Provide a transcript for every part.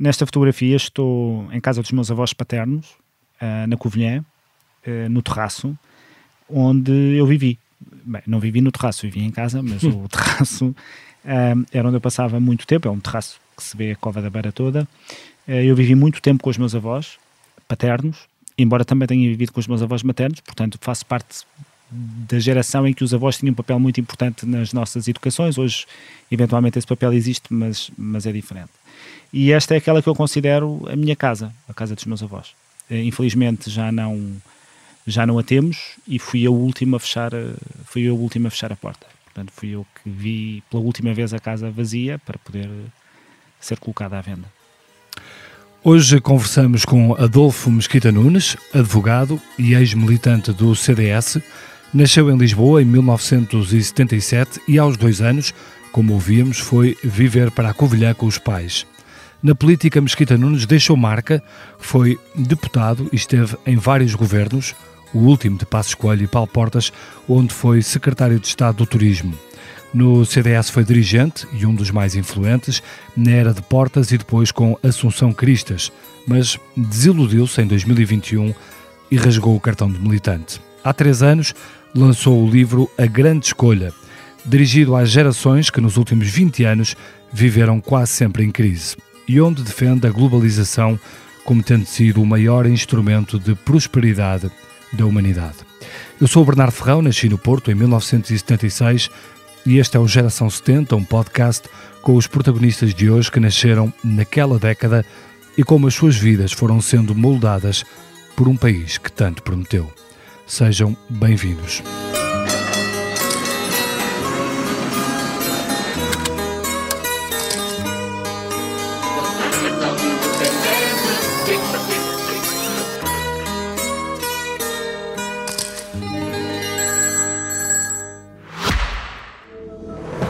Nesta fotografia estou em casa dos meus avós paternos, uh, na Covilhã, uh, no terraço, onde eu vivi. Bem, não vivi no terraço, vivi em casa, mas o terraço uh, era onde eu passava muito tempo. É um terraço que se vê a Cova da Beira toda. eu vivi muito tempo com os meus avós paternos, embora também tenha vivido com os meus avós maternos, portanto faço parte da geração em que os avós tinham um papel muito importante nas nossas educações. Hoje, eventualmente, esse papel existe, mas, mas é diferente. E esta é aquela que eu considero a minha casa, a casa dos meus avós. Eh, infelizmente já não já não a temos e fui eu a fechar fui eu último a fechar a porta. Portanto, fui eu que vi pela última vez a casa vazia para poder ser colocada à venda. Hoje conversamos com Adolfo Mesquita Nunes, advogado e ex-militante do CDS. Nasceu em Lisboa em 1977 e aos dois anos, como ouvíamos, foi viver para a Covilhã com os pais. Na política, Mesquita Nunes deixou marca, foi deputado e esteve em vários governos, o último de Passos Coelho e Paulo Portas, onde foi secretário de Estado do Turismo. No CDS foi dirigente e um dos mais influentes, na era de Portas e depois com Assunção Cristas, mas desiludiu-se em 2021 e rasgou o cartão de militante. Há três anos lançou o livro A Grande Escolha, dirigido às gerações que nos últimos 20 anos viveram quase sempre em crise e onde defende a globalização como tendo sido o maior instrumento de prosperidade da humanidade. Eu sou o Bernardo Ferrão, nasci no Porto em 1976 e este é o Geração 70, um podcast com os protagonistas de hoje que nasceram naquela década e como as suas vidas foram sendo moldadas por um país que tanto prometeu. Sejam bem-vindos.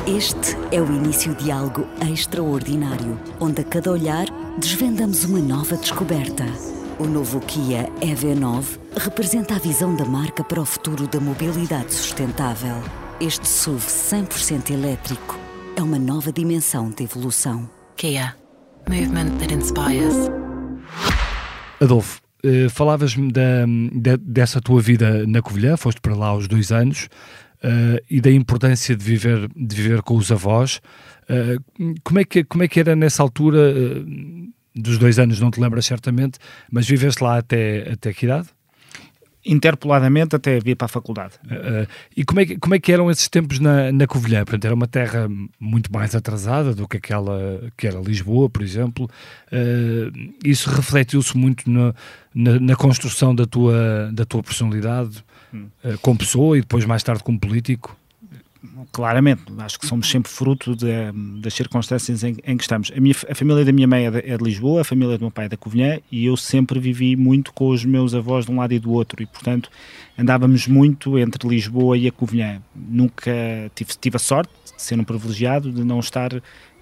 Este é o início de algo extraordinário, onde a cada olhar desvendamos uma nova descoberta. O novo Kia EV9 representa a visão da marca para o futuro da mobilidade sustentável. Este SUV 100% elétrico é uma nova dimensão de evolução. Kia. Movement that inspires. Adolfo, eh, falavas-me da, da, dessa tua vida na Covilhã, foste para lá aos dois anos uh, e da importância de viver, de viver com os avós. Uh, como, é que, como é que era nessa altura, uh, dos dois anos, não te lembras certamente, mas viveste lá até, até que idade? interpoladamente até vir para a faculdade. Uh, e como é, que, como é que eram esses tempos na, na Covilhã? Portanto, era uma terra muito mais atrasada do que aquela que era Lisboa, por exemplo. Uh, isso refletiu-se muito no, na, na, construção da tua, da tua personalidade? uh, como pessoa e depois mais tarde como político? Claramente, acho que somos sempre fruto de, das circunstâncias em, em, que estamos. A, minha, a família da minha mãe é de, é de, Lisboa, a família do meu pai é da Covilhã e eu sempre vivi muito com os meus avós de um lado e do outro e, portanto, andávamos muito entre Lisboa e a Covilhã. Nunca tive, tive a sorte de ser um privilegiado de não estar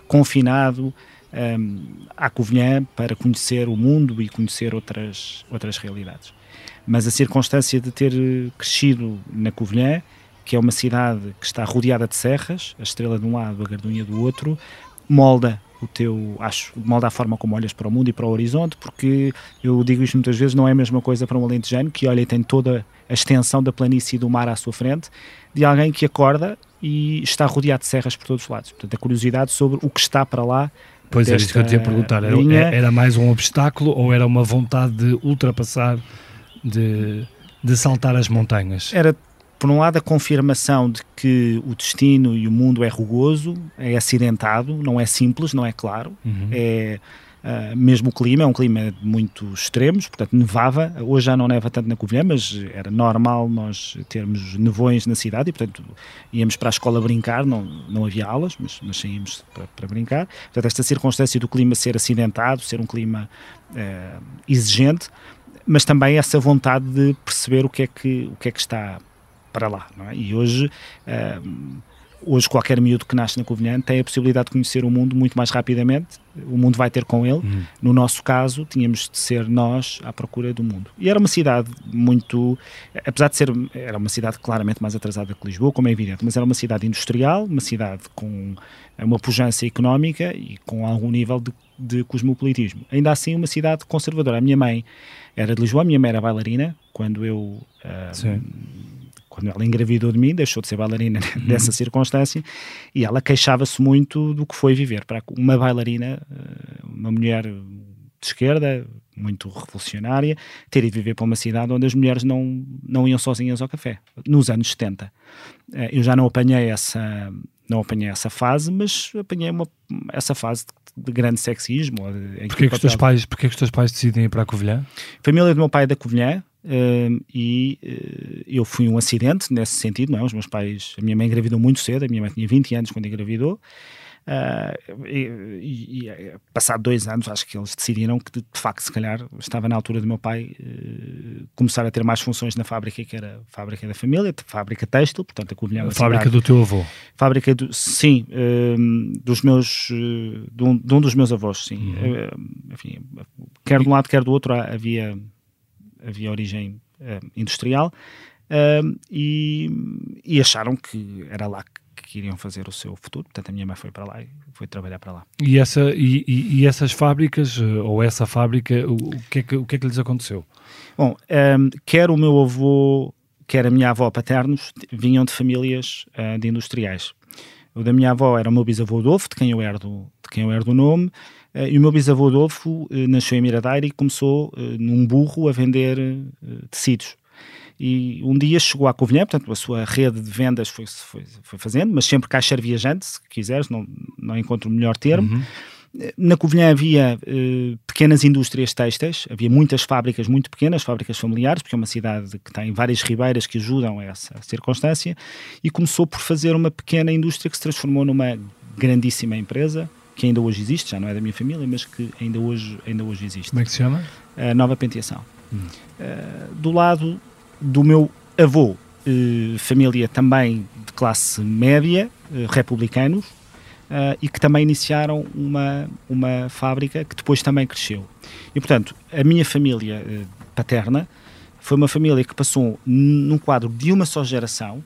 confinado um, à Covilhã para conhecer o mundo e conhecer outras, outras realidades mas a circunstância de ter crescido na Covilhã, que é uma cidade que está rodeada de serras, a estrela de um lado, a gardunha do outro, molda o teu, acho, molda a forma como olhas para o mundo e para o horizonte, porque eu digo isto muitas vezes, não é a mesma coisa para um alentejano que olha e tem toda a extensão da planície e do mar à sua frente, de alguém que acorda e está rodeado de serras por todos os lados. Portanto, a curiosidade sobre o que está para lá Pois era isso que eu te ia perguntar. Era, linha... era mais um obstáculo ou era uma vontade de ultrapassar de, de saltar as montanhas? Era, por um lado, a confirmação de que o destino e o mundo é rugoso, é acidentado, não é simples, não é claro, uhum. é. Uh, mesmo o clima, é um clima muito extremos, portanto nevava, hoje já não neva tanto na Covilhã, mas era normal nós termos nevões na cidade e portanto íamos para a escola brincar, não, não havia aulas, mas, mas saímos para, para brincar. Portanto esta circunstância do clima ser acidentado, ser um clima uh, exigente, mas também essa vontade de perceber o que é que, o que, é que está para lá. É? E hoje, uh, hoje qualquer miúdo que nasce na Covilhã tem a possibilidade de conhecer o mundo muito mais rapidamente, o mundo vai ter com ele. Uhum. No nosso caso, tínhamos de ser nós à procura do mundo. E era uma cidade muito, apesar de ser, era uma cidade claramente mais atrasada que Lisboa, como é evidente, mas era uma cidade industrial, uma cidade com uma pujança económica e com algum nível de, de cosmopolitismo. Ainda assim, uma cidade conservadora. A minha mãe era de Lisboa, a minha mãe era bailarina, quando eu... Uh, quando ela engravidou de mim, deixou de ser bailarina uhum. nessa circunstância, e ela queixava-se muito do que foi viver para uma bailarina, eh, uma mulher de esquerda, muito revolucionária, ter ido viver para uma cidade onde as mulheres não, não iam sozinhas ao café, nos anos 70. Eh, eu já não apanhei essa, não apanhei essa fase, mas apanhei uma, essa fase de, de grande sexismo. Porquê que, que, os teus pais, porquê que os teus pais decidem ir para a Covilhã? A família do meu pai é da Covilhã, Uh, e uh, eu fui um acidente nesse sentido, não é? Os meus pais, a minha mãe engravidou muito cedo, a minha mãe tinha 20 anos quando engravidou. Uh, e, e, e, eh, passado dois anos, acho que eles decidiram que, de, de facto, se calhar estava na altura do meu pai começar a ter mais funções na fábrica, que era a fábrica da família, fábrica têxtil, portanto, a Covilhã. A fábrica cidade, do teu avô? Fábrica, do, sim, dos meus, de um, de, um, dos meus avós, sim. Uhum. enfim, quer de um lado, quer do outro, havia havia origem uh, industrial, uh, e, e, acharam que era lá que, que, iriam fazer o seu futuro. Portanto, a minha mãe foi para lá e foi trabalhar para lá. E, essa, e, e, essas fábricas, eh, ou essa fábrica, o, o, que é que, o que é que lhes aconteceu? Bom, um, quer o meu avô, quer a minha avó paternos, vinham de famílias uh, de industriais. O da minha avó era o meu bisavô Adolfo, de quem eu herdo, de quem eu herdo o nome, eh, e o meu bisavô Adolfo eh, nasceu em Miradaire e começou eh, num burro a vender tecidos. E um dia chegou à Covilhã, portanto, a sua rede de vendas foi, foi, foi fazendo, mas sempre caixer viajante, se quiseres, não, não encontro o melhor termo. Uhum. Na Covilhã havia uh, pequenas indústrias têxteis, havia muitas fábricas muito pequenas, fábricas familiares, porque é uma cidade que tem várias ribeiras que ajudam a essa circunstância, e começou por fazer uma pequena indústria que se transformou numa grandíssima empresa, que ainda hoje existe, já não é da minha família, mas que ainda hoje, ainda hoje existe. Como é que se chama? Nova Penteação. Hum. Uh, do lado do meu avô, uh, família também de classe média, uh, republicanos, e que também iniciaram uma, uma fábrica que depois também cresceu. E, portanto, a minha família paterna foi uma família que passou num quadro de uma só geração,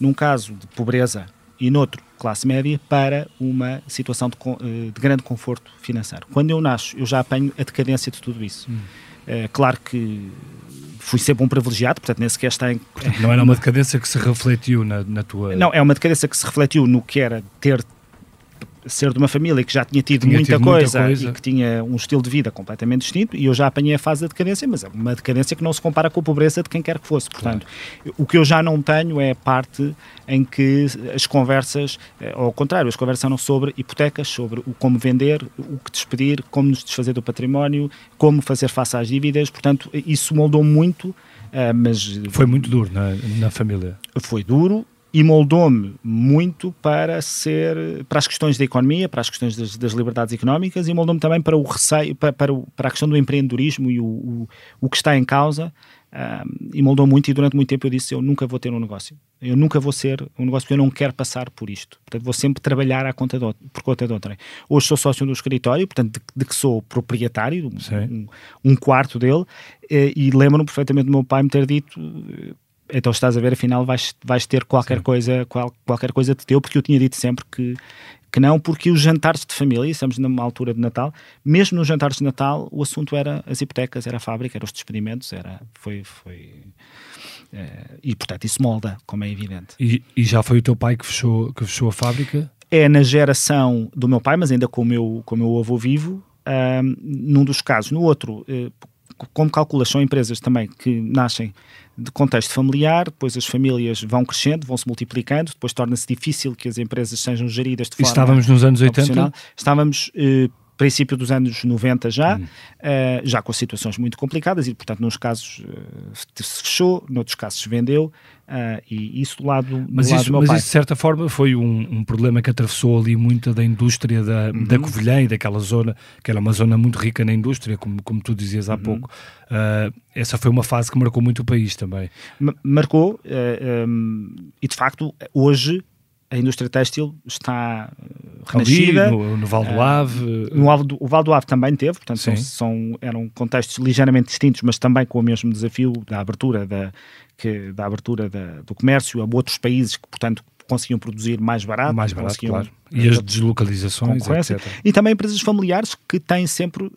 num caso de pobreza e noutro classe média para uma situação de, eh, de, grande conforto financeiro. Quando eu nasço, eu já apanho a decadência de tudo isso. Hum. É, claro que fui sempre um privilegiado, portanto nem sequer está em... Portanto, não era uma decadência que se refletiu na, na tua... Não, é uma decadência que se refletiu no que era ter ser de uma família que já tinha tido, tinha muita, tido coisa muita, coisa e que tinha um estilo de vida completamente distinto, e eu já apanhei a fase da decadência, mas é uma decadência que não se compara com a pobreza de quem quer que fosse. Portanto, claro. o que eu já não tenho é a parte em que as conversas, eh, ao contrário, as conversas eram sobre hipotecas, sobre o como vender, o que despedir, como nos desfazer do património, como fazer face às dívidas. Portanto, isso moldou muito. Uh, mas foi muito duro na, na família. Foi duro e moldou-me muito para ser para as questões da economia, para as questões das, das liberdades económicas e moldou-me também para o receio, para, para, o, para, a questão do empreendedorismo e o, o, o que está em causa. Um, e moldou muito e durante muito tempo eu disse eu nunca vou ter um negócio. Eu nunca vou ser um negócio porque eu não quero passar por isto. Portanto vou sempre trabalhar à conta por conta de outrem. Hoje sou sócio do escritório portanto de, de que sou proprietário um, um, quarto dele e, e lembro-me perfeitamente do meu pai me ter dito então estás a ver, afinal vais, vais ter qualquer Sim. coisa, qual, qualquer coisa de teu, porque eu tinha dito sempre que, que não, porque os jantares de família, estamos numa altura de Natal, mesmo nos jantares de Natal, o assunto era as hipotecas, era a fábrica, eram os despedimentos, era, foi, foi é, e portanto isso molda, como é evidente. E, e, já foi o teu pai que fechou, que fechou a fábrica? É na geração do meu pai, mas ainda com o meu, com o meu avô vivo, um, num dos casos. No outro, eh, como calculas, são empresas também que nascem de contexto familiar, depois as famílias vão crescendo, vão se multiplicando, depois torna-se difícil que as empresas sejam geridas de forma. Estávamos nos anos 80? Estávamos. Eh, princípio dos anos 90 já, uh, já com situações muito complicadas e, portanto, nos casos uh, se fechou, noutros casos se vendeu uh, e isso do lado, mas do isso, do mas pai. isso, de certa forma, foi um, um, problema que atravessou ali muita da indústria da, uhum. da Covilhã e daquela zona, que era uma zona muito rica na indústria, como, como tu dizias há uhum. pouco. essa foi uma fase que marcou muito o país também. marcou um, e, de facto, hoje a indústria têxtil está renascida. Ali, no, no Val do Ave. Uh, no do, o Val do Ave também teve, portanto são, são, eram contextos ligeiramente distintos, mas também com o mesmo desafio da abertura, da, que, da abertura da, do comércio a outros países que, portanto, conseguiam produzir mais barato. Mais barato, claro. E as deslocalizações, etc. E também empresas familiares que têm sempre uh,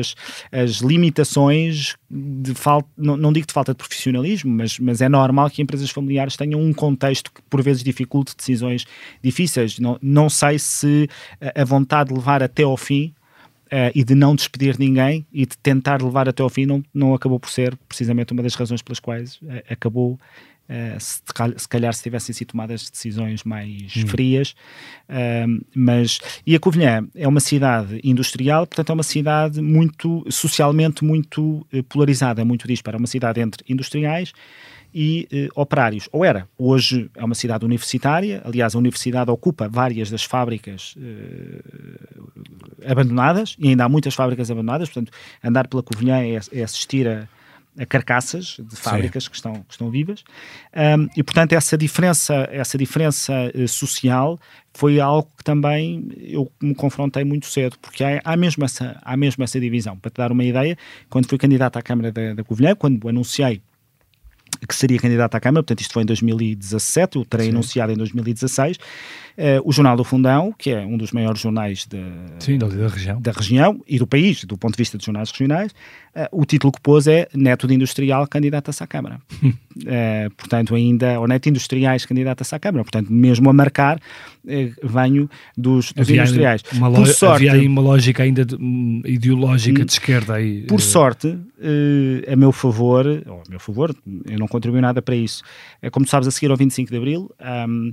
as, as limitações de falta, não, não, digo de falta de profissionalismo, mas, mas é normal que empresas familiares tenham um contexto que por vezes dificulte decisões difíceis. Não, não sei se a vontade de levar até ao fim Uh, e de não despedir ninguém e de tentar levar até ao fim não, não acabou por ser precisamente uma das razões pelas quais uh, acabou Uh, se, se, calhar se tivessem sido tomadas decisões mais hum. frias, uh, mas e a Covilhã é uma cidade industrial, portanto é uma cidade muito socialmente muito uh, polarizada, muito dispara, é uma cidade entre industriais e operários, ou era, hoje é uma cidade universitária, aliás a universidade ocupa várias das fábricas abandonadas, e ainda há muitas fábricas abandonadas, portanto andar pela Covilhã é, é assistir a carcaças de fábricas que estão, que estão vivas. Um, e portanto essa diferença essa diferença uh, social foi algo que também eu me confrontei muito cedo porque há, há, mesmo essa há mesmo essa divisão. Para te dar uma ideia quando fui candidato à Câmara da, da Covilhã quando anunciei que seria candidato à Câmara, portanto isto foi em 2017, eu terei Sim. anunciado em 2016, uh, eh, o Jornal do Fundão, que é um dos maiores jornais de, Sim, da, região. da região e do país, do ponto de vista de jornais regionais, uh, o título que pôs é Neto de Industrial candidato-se à Câmara. uh, portanto, ainda, ou Neto Industriais candidato-se à Câmara, portanto, mesmo a marcar, venho dos, dos industriais. Uma por sorte, havia aí uma lógica ainda de, um, ideológica de esquerda aí. Por sorte, a meu favor, ou a meu favor, eu não contribuí nada para isso. É como tu sabes, a seguir ao 25 de Abril, um,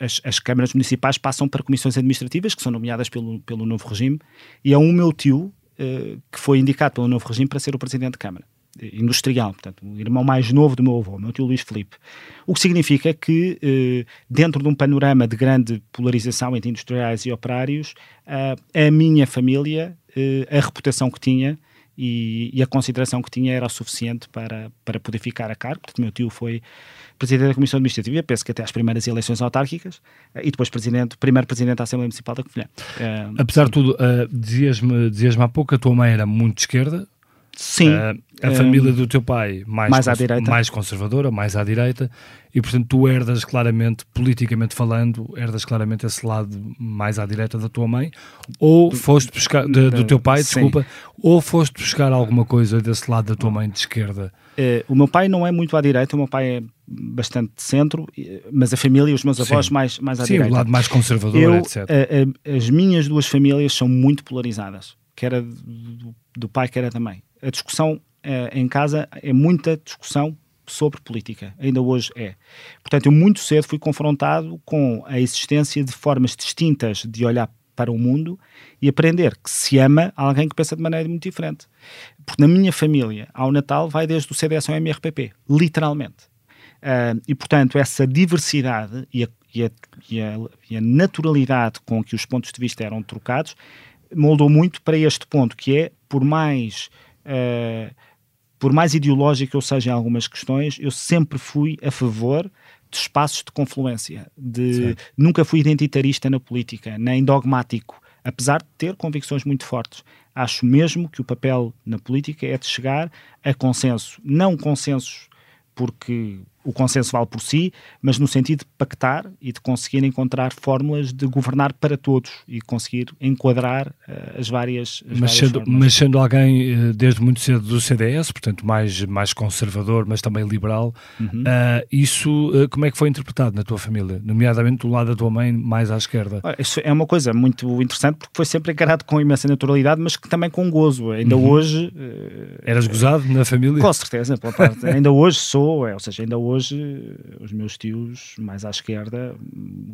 as, as, câmaras municipais passam para comissões administrativas, que são nomeadas pelo, pelo novo regime, e é um meu tio uh, que foi indicado pelo novo regime para ser o presidente de Câmara industrial, portanto, o irmão mais novo do meu avô, meu tio Luís Filipe. O que significa que, eh, dentro de um panorama de grande polarização entre industriais e operários, a minha família, eh, a reputação que tinha, e, e, a consideração que tinha era o suficiente para, para poder ficar a cargo. Portanto, meu tio foi presidente da Comissão Administrativa, penso que até às primeiras eleições autárquicas, eh, e depois presidente, primeiro presidente da Assembleia Municipal da Covilhã. Uh, Apesar de tudo, uh, dizias-me dizias há pouco que a tua mãe era muito de esquerda. Sim. Uh, a família do teu pai mais, mais, à direita. mais conservadora, mais à direita, e portanto tu herdas claramente, politicamente falando, herdas claramente esse lado mais à direita da tua mãe, ou foste buscar, de, do teu pai, desculpa, ou foste buscar alguma coisa desse lado da tua mãe de esquerda? Uh, o meu pai não é muito à direita, o meu pai é bastante de centro, mas a família e os meus avós Sim. mais, mais à Sim, direita. Sim, o lado mais conservador, Eu, etc. A, a, as minhas duas famílias são muito polarizadas, que era do, do pai, que era da mãe. A discussão uh, em casa é muita discussão sobre política, ainda hoje é. Portanto, eu muito cedo fui confrontado com a existência de formas distintas de olhar para o mundo e aprender que se ama alguém que pensa de maneira muito diferente. Porque na minha família, ao Natal, vai desde o CDS ao MRPP, literalmente. Uh, e, portanto, essa diversidade e a, e, a, e, a, e a naturalidade com que os pontos de vista eram trocados moldou muito para este ponto, que é, por mais... Uh, por mais ideológico eu seja em algumas questões, eu sempre fui a favor de espaços de confluência. De, nunca fui identitarista na política, nem dogmático, apesar de ter convicções muito fortes. Acho mesmo que o papel na política é de chegar a consenso, não consensos porque o consenso vale por si, mas no sentido de pactar e de conseguir encontrar fórmulas de governar para todos e conseguir enquadrar uh, as várias. As mas, várias sendo, mas, sendo, alguém uh, desde muito cedo do CDS, portanto mais, mais conservador, mas também liberal, uhum. uh, isso como é que foi interpretado na tua família? Nomeadamente do lado da tua mãe, mais à esquerda? Isso é uma coisa muito interessante porque foi sempre encarado com imensa naturalidade, mas que também com gozo. Ainda uhum. hoje. Eras gozado na família? Com certeza, pela parte. ainda hoje sou, é, ou seja, ainda hoje hoje os meus tios mais à esquerda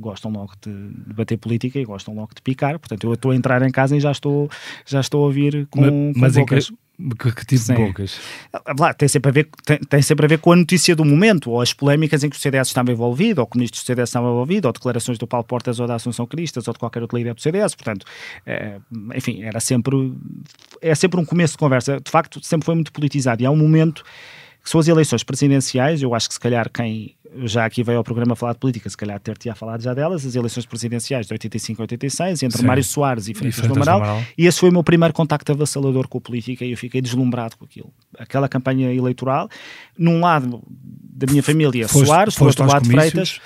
gostam logo de debater política e gostam logo de picar, portanto eu estou a entrar em casa e já estou, já estou a ouvir com, mas, com bocas. Que, que tipo Sim. de bocas? Ah, lá, tem, sempre a ver, tem, tem, sempre a ver com a notícia do momento, ou as polémicas em que o CDS estava envolvido, ou que o ministro do CDS estava envolvido, ou declarações do Paulo Portas ou da Assunção Cristas, ou de qualquer outro líder do CDS. Portanto, é, enfim, era sempre, é sempre um começo de conversa. De facto, sempre foi muito politizado. E há um momento que são as eleições presidenciais, eu acho que se calhar quem já aqui veio ao programa falar de política, se calhar ter-te-ia falado já delas, as eleições presidenciais de 85 a 86, entre Sim. Mário Soares e do Amaral, Amaral, e esse foi o meu primeiro contacto avassalador com a política e eu fiquei deslumbrado com aquilo. Aquela campanha eleitoral, num lado da minha família, foste, Soares, do outro lado Freitas,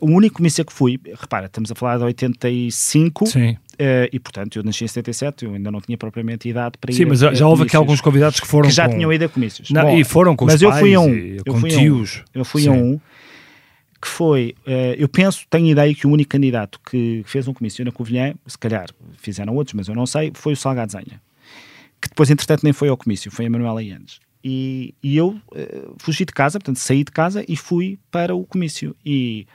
o único comício que fui, repara, estamos a falar de 85, Sim. Uh, e portanto eu nasci em 77, eu ainda não tinha propriamente idade para Sim, ir. Sim, mas a, já houve aqui alguns convidados que foram. Que já com... tinham ido a comícios. Não, Bom, e foram com mas eu fui a um, eu fui tios. Um, eu fui Sim. a um que foi, uh, eu penso, tenho ideia que o único candidato que fez um comício na Covilhã, se calhar fizeram outros, mas eu não sei, foi o Salgado Zenha, que depois entretanto nem foi ao comício, foi a Manuela Ianes. E, e eu uh, fugi de casa, portanto saí de casa e fui para o comício. E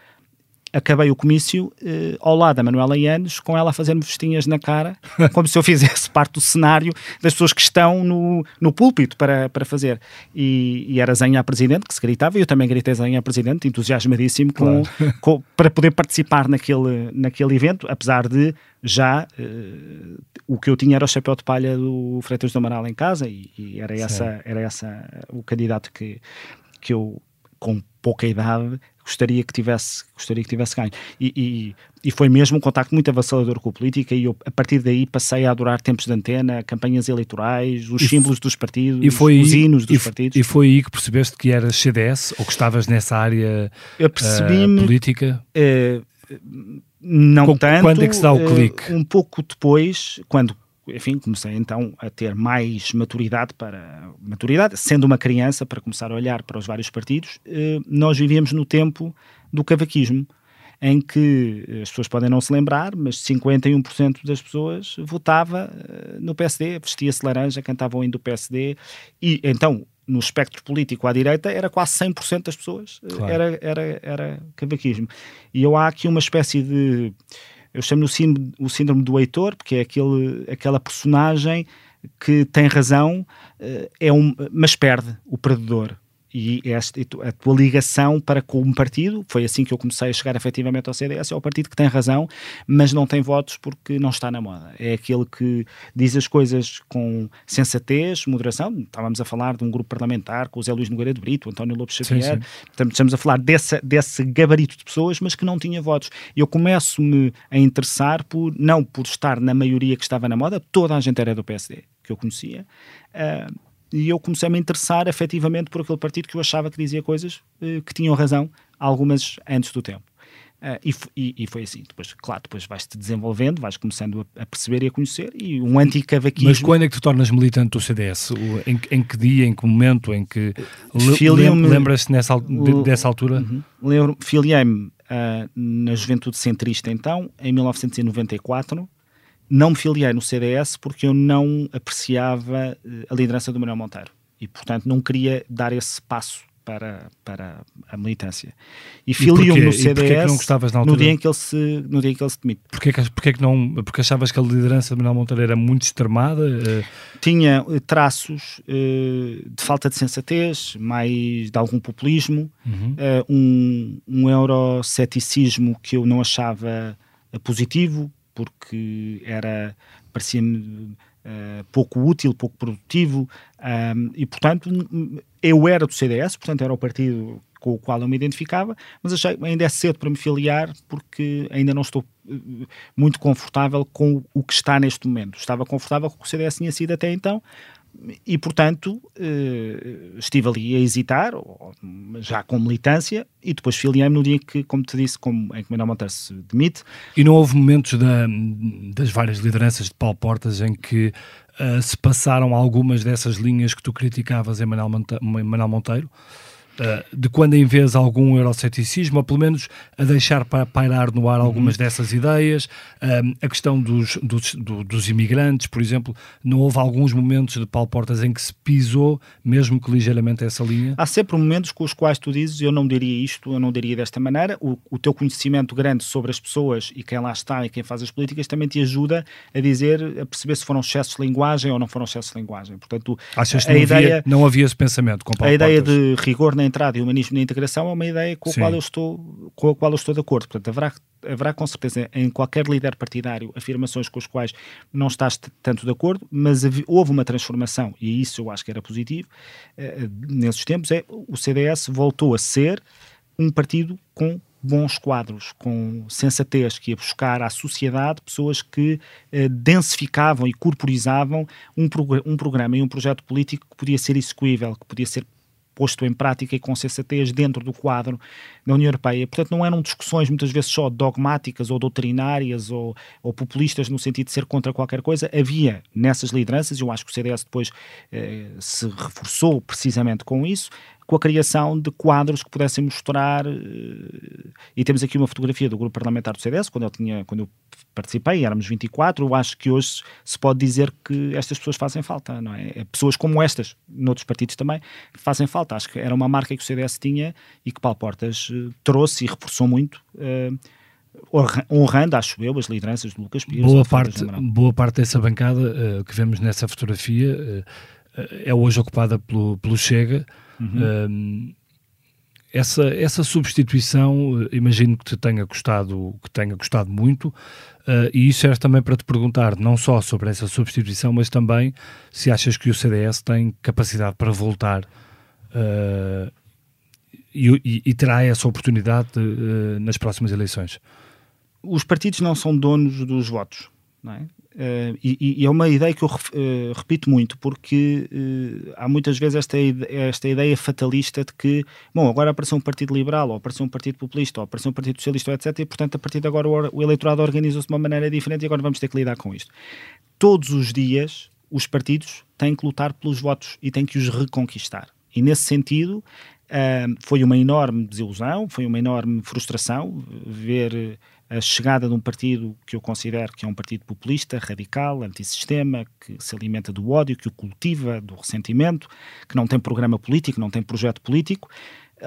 acabei o comício uh, ao lado da Manuela Ianes, com ela a fazer-me vestinhas na cara, como se eu fizesse parte do cenário das pessoas que estão no, no púlpito para, para fazer. E, e era Zenha a Presidente, que se gritava, e eu também gritei Zenha a Presidente, entusiasmadíssimo claro. com, para poder participar naquele, naquele evento, apesar de já uh, o que eu tinha era o chapéu de palha do Freitas do Amaral em casa, e, e era, essa, era essa o candidato que, que eu, com pouca idade, gostaria que tivesse, gostaria que tivesse ganho. E, e, e, foi mesmo um contacto muito avassalador com a política e eu, a partir daí, passei a adorar tempos de antena, campanhas eleitorais, os e símbolos dos partidos, e foi os aí, hinos dos partidos. E foi aí que percebeste que eras CDS ou que estavas nessa área uh, política? Uh, não Com, tanto. Quando é que se dá o clique? Um pouco depois, quando enfim, comecei então a ter mais maturidade para maturidade, sendo uma criança, para começar a olhar para os vários partidos. Eh, nós vivíamos no tempo do cavaquismo, em que eh, as pessoas podem não se lembrar, mas 51% das pessoas votava eh, no PSD, vestia-se laranja, cantava o hino do PSD, e então no espectro político à direita era quase 100% das pessoas, claro. era, era, era cavaquismo. E eu há aqui uma espécie de eu chamo o síndrome do Heitor, porque é aquele, aquela personagem que tem razão, eh, é um, mas perde o perdedor e esta, a tua ligação para com um partido, foi assim que eu comecei a chegar efetivamente ao CDS, é o partido que tem razão, mas não tem votos porque não está na moda. É aquele que diz as coisas com sensatez, moderação. Estávamos a falar de um grupo parlamentar com o Zé Luís Nogueira de Brito, o António Lopes Xavier, sim. estamos a falar desse, desse gabarito de pessoas, mas que não tinha votos. Eu começo-me a interessar por, não por estar na maioria que estava na moda, toda a gente era do PSD, que eu conhecia, uh, e eu comecei a me interessar efetivamente por aquele partido que eu achava que dizia coisas uh, que tinham razão, algumas antes do tempo. Uh, e, e, e, foi assim. Depois, claro, depois vais-te desenvolvendo, vais começando a, a, perceber e a conhecer, e um anticavaquismo... Mas quando é que te tornas militante do CDS? O, em, em, que dia, em que momento, em que... Lembras-te dessa altura? Uhum. Lembro, filiei-me uh, na Juventude Centrista, então, em 1994, não me filiei no CDS porque eu não apreciava eh, a liderança do Manuel Monteiro e, portanto, não queria dar esse passo para, para a militância. E filiou-me no CDS no dia em que ele se, no dia em que ele se demite. Porquê, porquê que não, porque achavas que a liderança de Manuel Monteiro era muito extremada? Eh, Tinha eh, traços uh, de falta de sensatez, mais de algum populismo, uhum. uh, um, um euroceticismo que eu não achava positivo, porque era parecia-me uh, pouco útil, pouco produtivo, um, e portanto eu era do CDS, portanto era o partido com o qual eu me identificava, mas achei ainda é cedo para me filiar porque ainda não estou uh, muito confortável com o que está neste momento. Estava confortável com o que o CDS tinha sido até então, e portanto uh, estive ali a hesitar, já com militância, e depois filiei-me no dia que, como te disse, como, em que Manuel Monteiro se demite. E não houve momentos da, das várias lideranças de Paulo Portas em que uh, se passaram algumas dessas linhas que tu criticavas em Manuel Monteiro? Uh, de quando em vez algum euroceticismo, ou pelo menos a deixar para pairar no ar algumas uhum. dessas ideias, a questão dos, dos, do, dos, imigrantes, por exemplo, não houve alguns momentos de Paulo Portas em que se pisou, mesmo que ligeiramente essa linha? Há sempre momentos com os quais tu dizes, eu não diria isto, eu não diria desta maneira, o, o teu conhecimento grande sobre as pessoas e quem lá está e quem faz as políticas também te ajuda a dizer, a perceber se foram excessos de linguagem ou não foram excessos de linguagem. Portanto, Achas que a não, ideia, havia, não havia esse pensamento com Paulo A ideia Portas? de rigor na na entrada e humanismo na integração é uma ideia com a, qual eu estou, com a qual eu estou de acordo. Portanto, haverá, haverá com certeza em qualquer líder partidário afirmações com as quais não estás tanto de acordo, mas houve uma transformação, e isso eu acho que era positivo, uh, nesses tempos, é o CDS voltou a ser um partido com bons quadros, com sensatez, que ia buscar à sociedade pessoas que eh, densificavam e corporizavam um, prog um programa e um projeto político que podia ser execuível, que podia ser posto em prática e com sensatez dentro do quadro da União Europeia. Portanto, não eram discussões muitas vezes só dogmáticas ou doutrinárias ou, ou populistas no sentido de ser contra qualquer coisa. Havia nessas lideranças, e eu acho que o CDS depois eh, se reforçou precisamente com isso, com a criação de quadros que pudessem mostrar, eh, e temos aqui uma fotografia do grupo parlamentar do CDS, quando eu, tinha, quando eu participei, éramos 24, eu acho que hoje se pode dizer que estas pessoas fazem falta, não é? é? Pessoas como estas, noutros partidos também, fazem falta. Acho que era uma marca que o CDS tinha e que Paulo Portas uh, trouxe e reforçou muito, uh, honrando, acho eu, as lideranças de Lucas Pires. Boa parte, boa parte dessa bancada uh, que vemos nessa fotografia é hoje ocupada pelo, pelo Chega, Uhum. essa, essa substituição, eh, imagino que te tenha custado, que tenha custado muito, uh, e isso era também para te perguntar, não só sobre essa substituição, mas também se achas que o CDS tem capacidade para voltar uh, e, e, e, terá essa oportunidade uh, nas próximas eleições. Os partidos não são donos dos votos. É? Uh, e, e, é uma ideia que eu uh, repito muito, porque uh, há muitas vezes esta, esta ideia fatalista de que, bom, agora apareceu um partido liberal, ou apareceu um partido populista, ou apareceu um partido socialista, etc., e portanto a partir de agora o, o eleitorado organizou-se de uma maneira diferente e agora vamos ter que lidar com isto. Todos os dias os partidos têm que lutar pelos votos e têm que os reconquistar. E nesse sentido, foi uma enorme desilusão, foi uma enorme frustração ver a chegada de um partido que eu considero que é um partido populista, radical, antissistema, que se alimenta do ódio, que o cultiva, do ressentimento, que não tem programa político, não tem projeto político,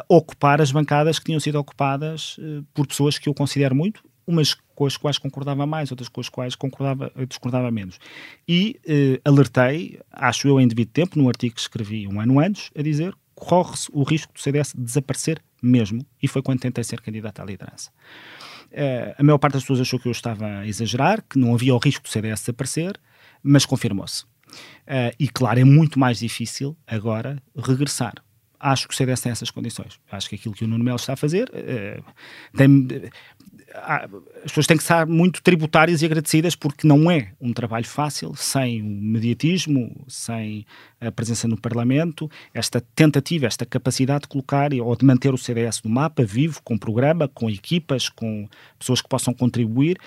ocupar as bancadas que tinham sido ocupadas uh, por pessoas que eu considero muito, umas com as quais concordava mais, outras com as quais concordava, discordava menos. E alertei, acho eu em devido tempo, num artigo que escrevi um ano antes, a dizer corre-se o risco do CDS desaparecer mesmo, e foi quando tentei ser candidato à liderança. Uh, a maior parte das pessoas achou que eu estava a exagerar, que não havia o risco do CDS desaparecer, mas confirmou-se. Uh, e claro, é muito mais difícil agora regressar. Acho que o CDS tem essas condições. Acho que aquilo que o Nuno Melo está a fazer uh, tem, as pessoas têm que estar muito tributárias e agradecidas porque não é um trabalho fácil, sem o mediatismo, sem a presença no Parlamento, esta tentativa, esta capacidade de colocar ou de manter o CDS no mapa, vivo, com programa, com equipas, com pessoas que possam contribuir.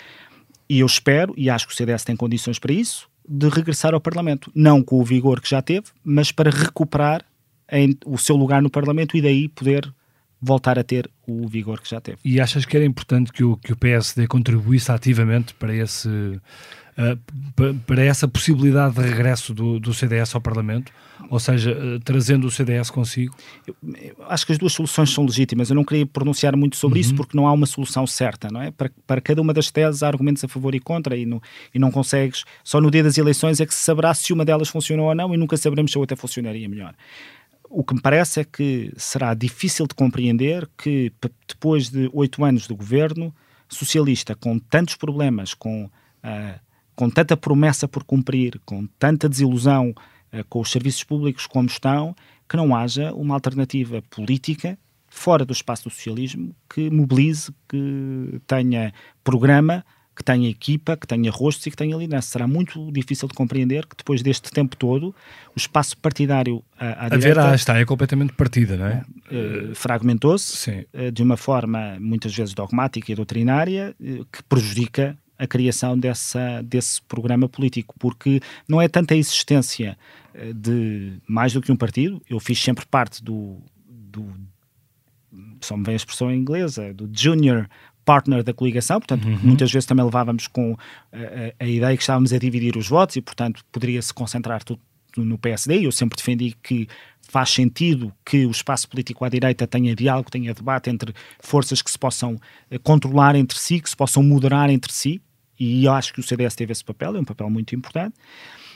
E eu espero, e acho que o CDS tem condições para isso, de regressar ao Parlamento. Não com o vigor que já teve, mas para recuperar em, o seu lugar no Parlamento e daí poder voltar a ter o vigor que já teve. E achas que era importante que o, que o PSD contribuísse ativamente para esse uh, para essa possibilidade de regresso do, do CDS ao Parlamento? Ou seja, uh, trazendo o CDS consigo? Eu, eu acho que as duas soluções são legítimas. Eu não queria pronunciar muito sobre uhum. isso porque não há uma solução certa, não é? Para, para cada uma das teses há argumentos a favor e contra e, no, e não consegues. Só no dia das eleições é que se saberá se uma delas funcionou ou não e nunca saberemos se a outra funcionaria melhor o que me parece é que será difícil de compreender que, depois de oito anos de governo socialista, com tantos problemas, com, uh, com tanta promessa por cumprir, com tanta desilusão uh, com os serviços públicos como estão, que não haja uma alternativa política fora do espaço do socialismo que mobilize, que tenha programa que tenha equipa, que tenha rostos e que tenha liderança. Será muito difícil de compreender que depois deste tempo todo o espaço partidário à, à a direita... A está é completamente partida, não é? Uh, Fragmentou-se uh, de uma forma muitas vezes dogmática e doutrinária uh, que prejudica a criação dessa, desse programa político, porque não é tanta a existência de mais do que um partido, eu fiz sempre parte do, do só me vem a expressão inglesa, do Junior partner da coligação, portanto, uhum. muitas vezes também levávamos com a, a, a, ideia que estávamos a dividir os votos e, portanto, poderia-se concentrar tudo no PSD. Eu sempre defendi que faz sentido que o espaço político à direita tenha diálogo, tenha debate entre forças que se possam eh, controlar entre si, que se possam moderar entre si, e eu acho que o CDS teve esse papel, é um papel muito importante.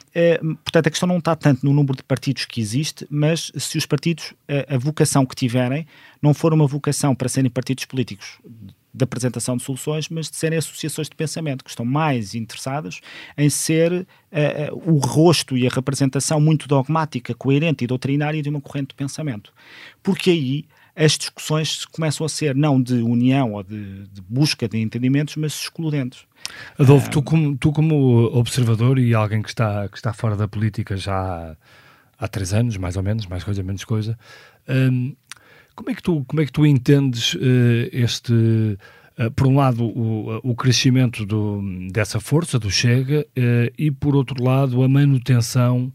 Uh, portanto, a questão não está tanto no número de partidos que existe, mas se os partidos, a, a vocação que tiverem, não for uma vocação para serem partidos políticos da apresentação de soluções, mas de serem associações de pensamento que estão mais interessadas em ser uh, uh, o rosto e a representação muito dogmática, coerente e doutrinária de uma corrente de pensamento. Porque aí as discussões começam a ser não de união ou de, de busca de entendimentos, mas excludentes. Adolfo, tu, como, tu como observador e alguém que está, que está fora da política já há, três anos, mais ou menos, mais coisa, menos coisa, hum, como, é que tu, como é que tu entendes uh, este, uh, por um lado, o, o crescimento do, dessa força, do Chega, uh, e por outro lado, a manutenção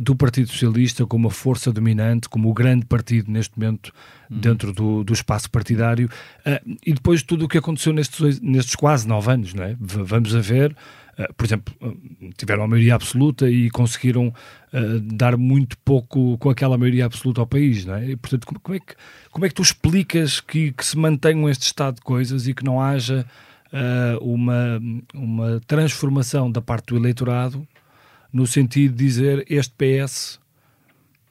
do Partido Socialista como a força dominante, como o grande partido neste momento uhum. dentro do, do espaço partidário, e depois tudo o que aconteceu nestes, nestes quase nove anos, não é? V vamos a ver. Uh, por exemplo, tiveram a maioria absoluta e conseguiram dar muito pouco com aquela maioria absoluta ao país, não é? E, portanto, como, como, é que, como é que tu explicas que, que se mantenham este estado de coisas e que não haja uma, uma transformação da parte do eleitorado no sentido de dizer este PS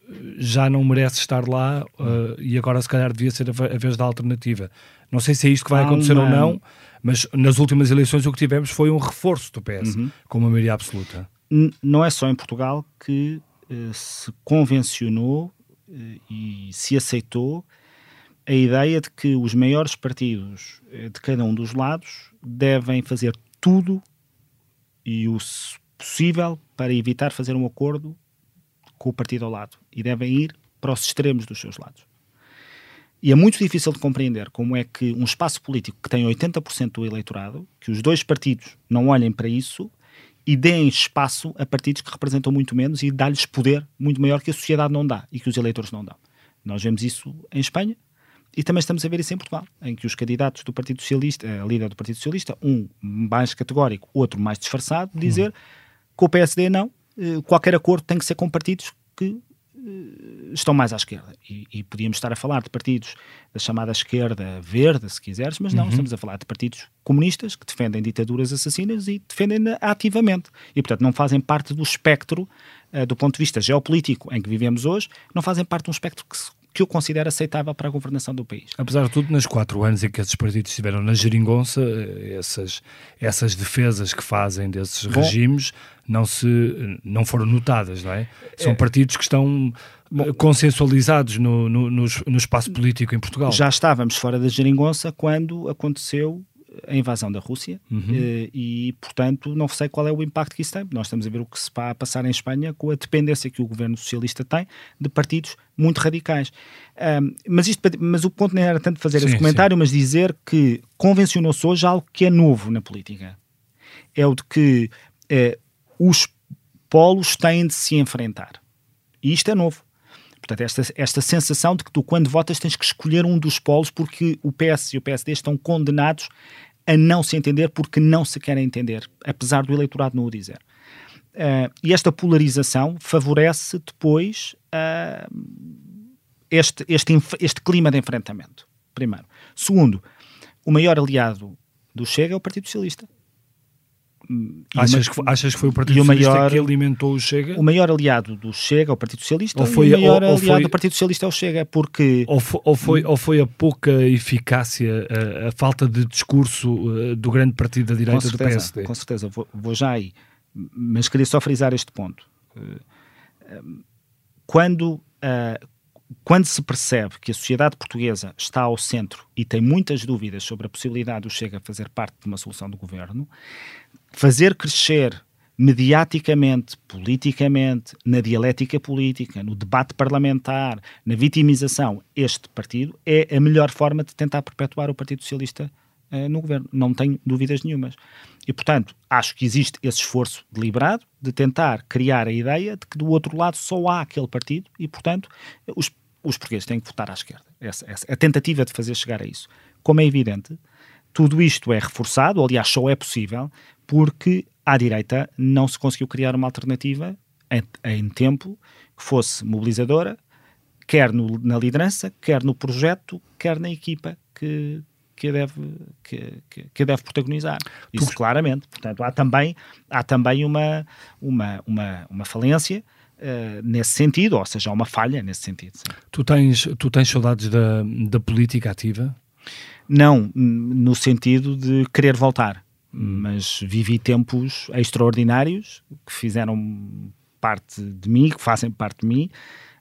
eh, já não merece estar lá uh, e agora se calhar devia ser a, vez da alternativa. Não sei se é isto que vai acontecer ou não, mas nas últimas eleições o que tivemos foi um reforço do PS, uhum. com uma maioria absoluta. Não é só em Portugal que uh, se convencionou uh, e se aceitou a ideia de que os maiores partidos de cada um dos lados devem fazer tudo e o possível para evitar fazer um acordo com o partido ao lado e devem ir para os extremos dos seus lados. E é muito difícil de compreender como é que um espaço político que tem 80% do eleitorado, que os dois partidos não olhem para isso e deem espaço a partidos que representam muito menos e dá-lhes poder muito maior que a sociedade não dá e que os eleitores não dão. Nós vemos isso em Espanha e também estamos a ver isso em Portugal, em que os candidatos do Partido Socialista, a líder do Partido Socialista, um mais categórico, outro mais disfarçado, dizer. Uhum com o PSD, não. Eh, qualquer acordo tem que ser com partidos que eh, estão mais à esquerda. E, e, podíamos estar a falar de partidos da chamada esquerda verde, se quiseres, mas não, uhum. estamos a falar de partidos comunistas que defendem ditaduras assassinas e defendem ativamente. E, portanto, não fazem parte do espectro, uh, do ponto de vista geopolítico em que vivemos hoje, não fazem parte de um espectro que se que eu considero aceitável para a governação do país. Apesar de tudo, nos quatro anos em que esses partidos estiveram na geringonça, essas, essas defesas que fazem desses Bom, regimes não, se, não foram notadas, não é? São é, partidos que estão Bom, consensualizados no, no, no, no espaço político em Portugal. Já estávamos fora da geringonça quando aconteceu a invasão da Rússia uhum. Eh, e, portanto, não sei qual é o impacto que isso tem. Nós estamos a ver o que se está a passar em Espanha com a dependência que o governo socialista tem de partidos muito radicais. Um, mas, isto, mas o ponto não era tanto fazer sim, esse comentário, sim. mas dizer que convencionou-se hoje algo que é novo na política. É o de que eh, os polos têm de se enfrentar. E isto é novo. Portanto, esta, esta sensação de que tu, quando votas, tens que escolher um dos polos porque o PS e o PSD estão condenados a não se entender porque não se querem entender, apesar do eleitorado não o dizer. Uh, e esta polarização favorece depois uh, este, este, este clima de enfrentamento, primeiro. Segundo, o maior aliado do Chega é o Partido Socialista. Achas, que, achas que foi o Partido Socialista maior, que alimentou o Chega? O maior aliado do Chega é o Partido Socialista ou foi, o maior ou, ou aliado foi, do Partido Socialista é o Chega, porque... Ou foi, ou foi, ou foi a pouca eficácia, a, a falta de discurso uh, do grande partido da direita certeza, do PSD? Com certeza, vou, vou, já aí. Mas queria só frisar este ponto. Uh, quando, uh, quando se percebe que a sociedade portuguesa está ao centro e tem muitas dúvidas sobre a possibilidade do Chega fazer parte de uma solução do governo, fazer crescer mediaticamente, politicamente, na dialética política, no debate parlamentar, na vitimização, este partido é a melhor forma de tentar perpetuar o Partido Socialista uh, no governo. Não tenho dúvidas nenhumas. E, portanto, acho que existe esse esforço deliberado de tentar criar a ideia de que do outro lado só há aquele partido e, portanto, os, os portugueses têm que votar à esquerda. Essa, essa, a tentativa de fazer chegar a isso. Como é evidente, tudo isto é reforçado, aliás, só é possível porque à direita não se conseguiu criar uma alternativa em, em tempo que fosse mobilizadora, quer no, na liderança, quer no projeto, quer na equipa que, que deve, que, que, deve protagonizar. Isso claramente. Portanto, há também, há também uma, uma, uma, uma falência uh, nesse sentido, ou seja, há uma falha nesse sentido. Sim. Tu tens, tu tens saudades da, da política ativa? Não, no sentido de querer voltar mas vivi tempos extraordinários que fizeram parte de mim, que fazem parte de mim,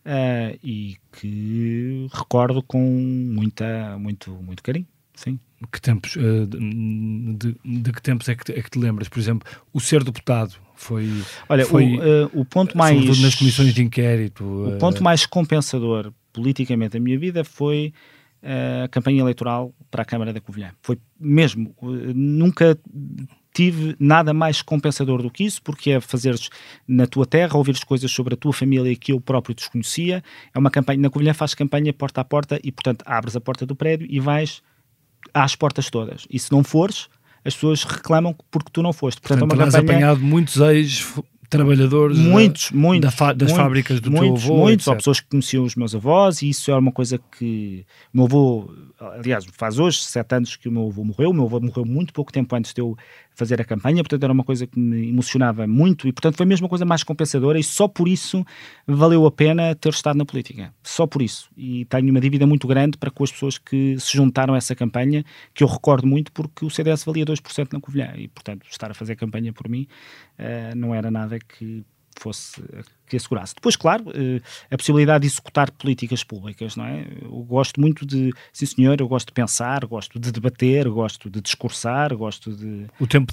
uh, e que recordo com muita, muito, muito carinho. Sim. Que tempos, uh, de, de, que tempos é que, é que te lembras? Por exemplo, o ser deputado foi. Olha, foi, o, uh, o ponto mais. nas comissões de inquérito. O ponto mais compensador politicamente da minha vida foi a campanha eleitoral para a Câmara da Covilhã. Foi mesmo, nunca tive nada mais compensador do que isso, porque é fazeres na tua terra, ouvires coisas sobre a tua família que eu próprio desconhecia. É uma campanha, na Covilhã faz campanha porta a porta e, portanto, abres a porta do prédio e vais às portas todas. E se não fores, as pessoas reclamam porque tu não foste. Portanto, Portanto é uma campanha... apanhado muitos ex trabalhadores muitos, da, muitos, da das muitos, fábricas do muitos, teu avô. Muitos, ou pessoas que conheciam os meus avós, e isso era uma coisa que o meu avô, aliás, faz hoje sete anos que o meu avô morreu, o meu avô morreu muito pouco tempo antes de eu fazer a campanha, portanto era uma coisa que me emocionava muito e portanto foi mesmo a coisa mais compensadora e só por isso valeu a pena ter estado na política, só por isso. E tenho uma dívida muito grande para com as pessoas que se juntaram a essa campanha, que eu recordo muito porque o CDS valia 2% na Covilhã e portanto estar a fazer campanha por mim uh, não era nada que fosse que assegurasse. Depois, claro, eh, a possibilidade de executar políticas públicas, não é? Eu gosto muito de, sim senhor, eu gosto de pensar, gosto de debater, gosto de discursar, gosto de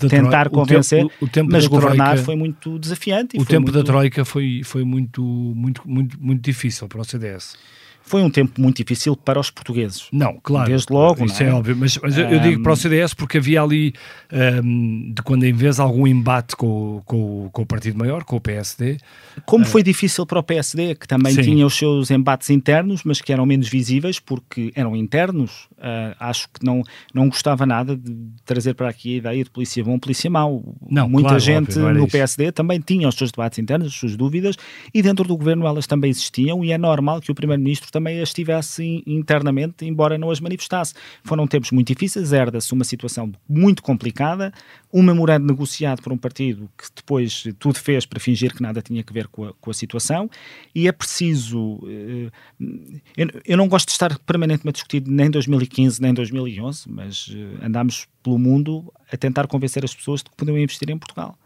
tentar convencer, o tempo, o tempo mas governar troika, foi muito desafiante. o tempo muito... da Troika foi, foi muito, muito, muito, muito difícil para o CDS foi um tempo muito difícil para os portugueses. Não, claro. Desde logo. Isso é? é? óbvio. Mas, mas um, eu digo para o CDS porque havia ali, um, de quando em vez, algum embate com, com, com, o Partido Maior, com o PSD. Como uh, foi difícil para o PSD, que também sim. tinha os seus embates internos, mas que eram menos visíveis porque eram internos. Uh, acho que não, não gostava nada de trazer para aqui a ideia de polícia bom, polícia mau. Não, Muita claro, gente óbvio, no isso. PSD também tinha os seus debates internos, as suas dúvidas, e dentro do governo elas também existiam, e é normal que o Primeiro-Ministro também as tivesse internamente, embora não as manifestasse. Foram tempos muito difíceis, herda-se uma situação muito complicada, um memorando negociado por um partido que depois tudo fez para fingir que nada tinha a ver com a, com a situação, e é preciso. Eh, eu, eu, não gosto de estar permanentemente a discutir nem 2015 nem 2011, mas eh, andámos pelo mundo a tentar convencer as pessoas de que podiam investir em Portugal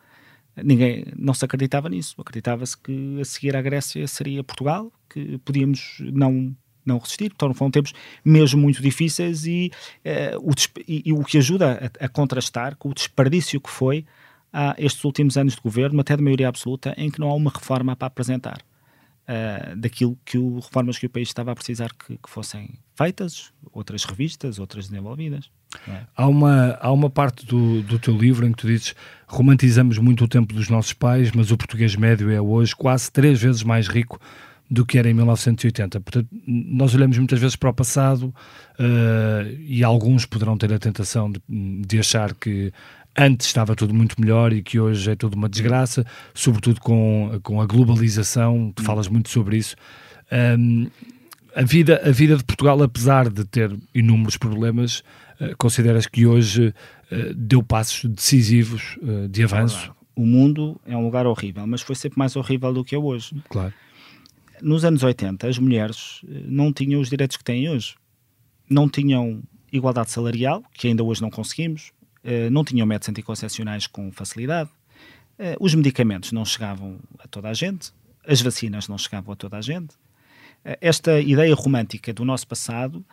ninguém não se acreditava nisso. Acreditava-se que a seguir à Grécia seria Portugal, que podíamos não não resistir. Então foram tempos mesmo muito difíceis e, uh, o, e, e, o que ajuda a, a, contrastar com o desperdício que foi há estes últimos anos de governo, até de maioria absoluta, em que não há uma reforma para apresentar. Uh, daquilo que o reformas que o país estava a precisar que, que fossem feitas, outras revistas, outras desenvolvidas. É? Há, uma, há uma parte do, do teu livro em que tu dizes romantizamos muito o tempo dos nossos pais, mas o português médio é hoje quase três vezes mais rico do que era em 1980. Portanto, nós olhamos muitas vezes para o passado uh, e alguns poderão ter a tentação de, de, achar que antes estava tudo muito melhor e que hoje é tudo uma desgraça, sobretudo com, com a globalização, tu falas muito sobre isso. Um, a, vida, a vida de Portugal, apesar de ter inúmeros problemas, uh, consideras que hoje uh, deu passos decisivos de avanço? O mundo é um lugar horrível, mas foi sempre mais horrível do que é hoje. Claro nos anos 80, as mulheres eh, não tinham os direitos que têm hoje. Não tinham igualdade salarial, que ainda hoje não conseguimos, eh, não tinham métodos anticoncepcionais com facilidade, eh, os medicamentos não chegavam a toda a gente, as vacinas não chegavam a toda a gente. Esta ideia romântica do nosso passado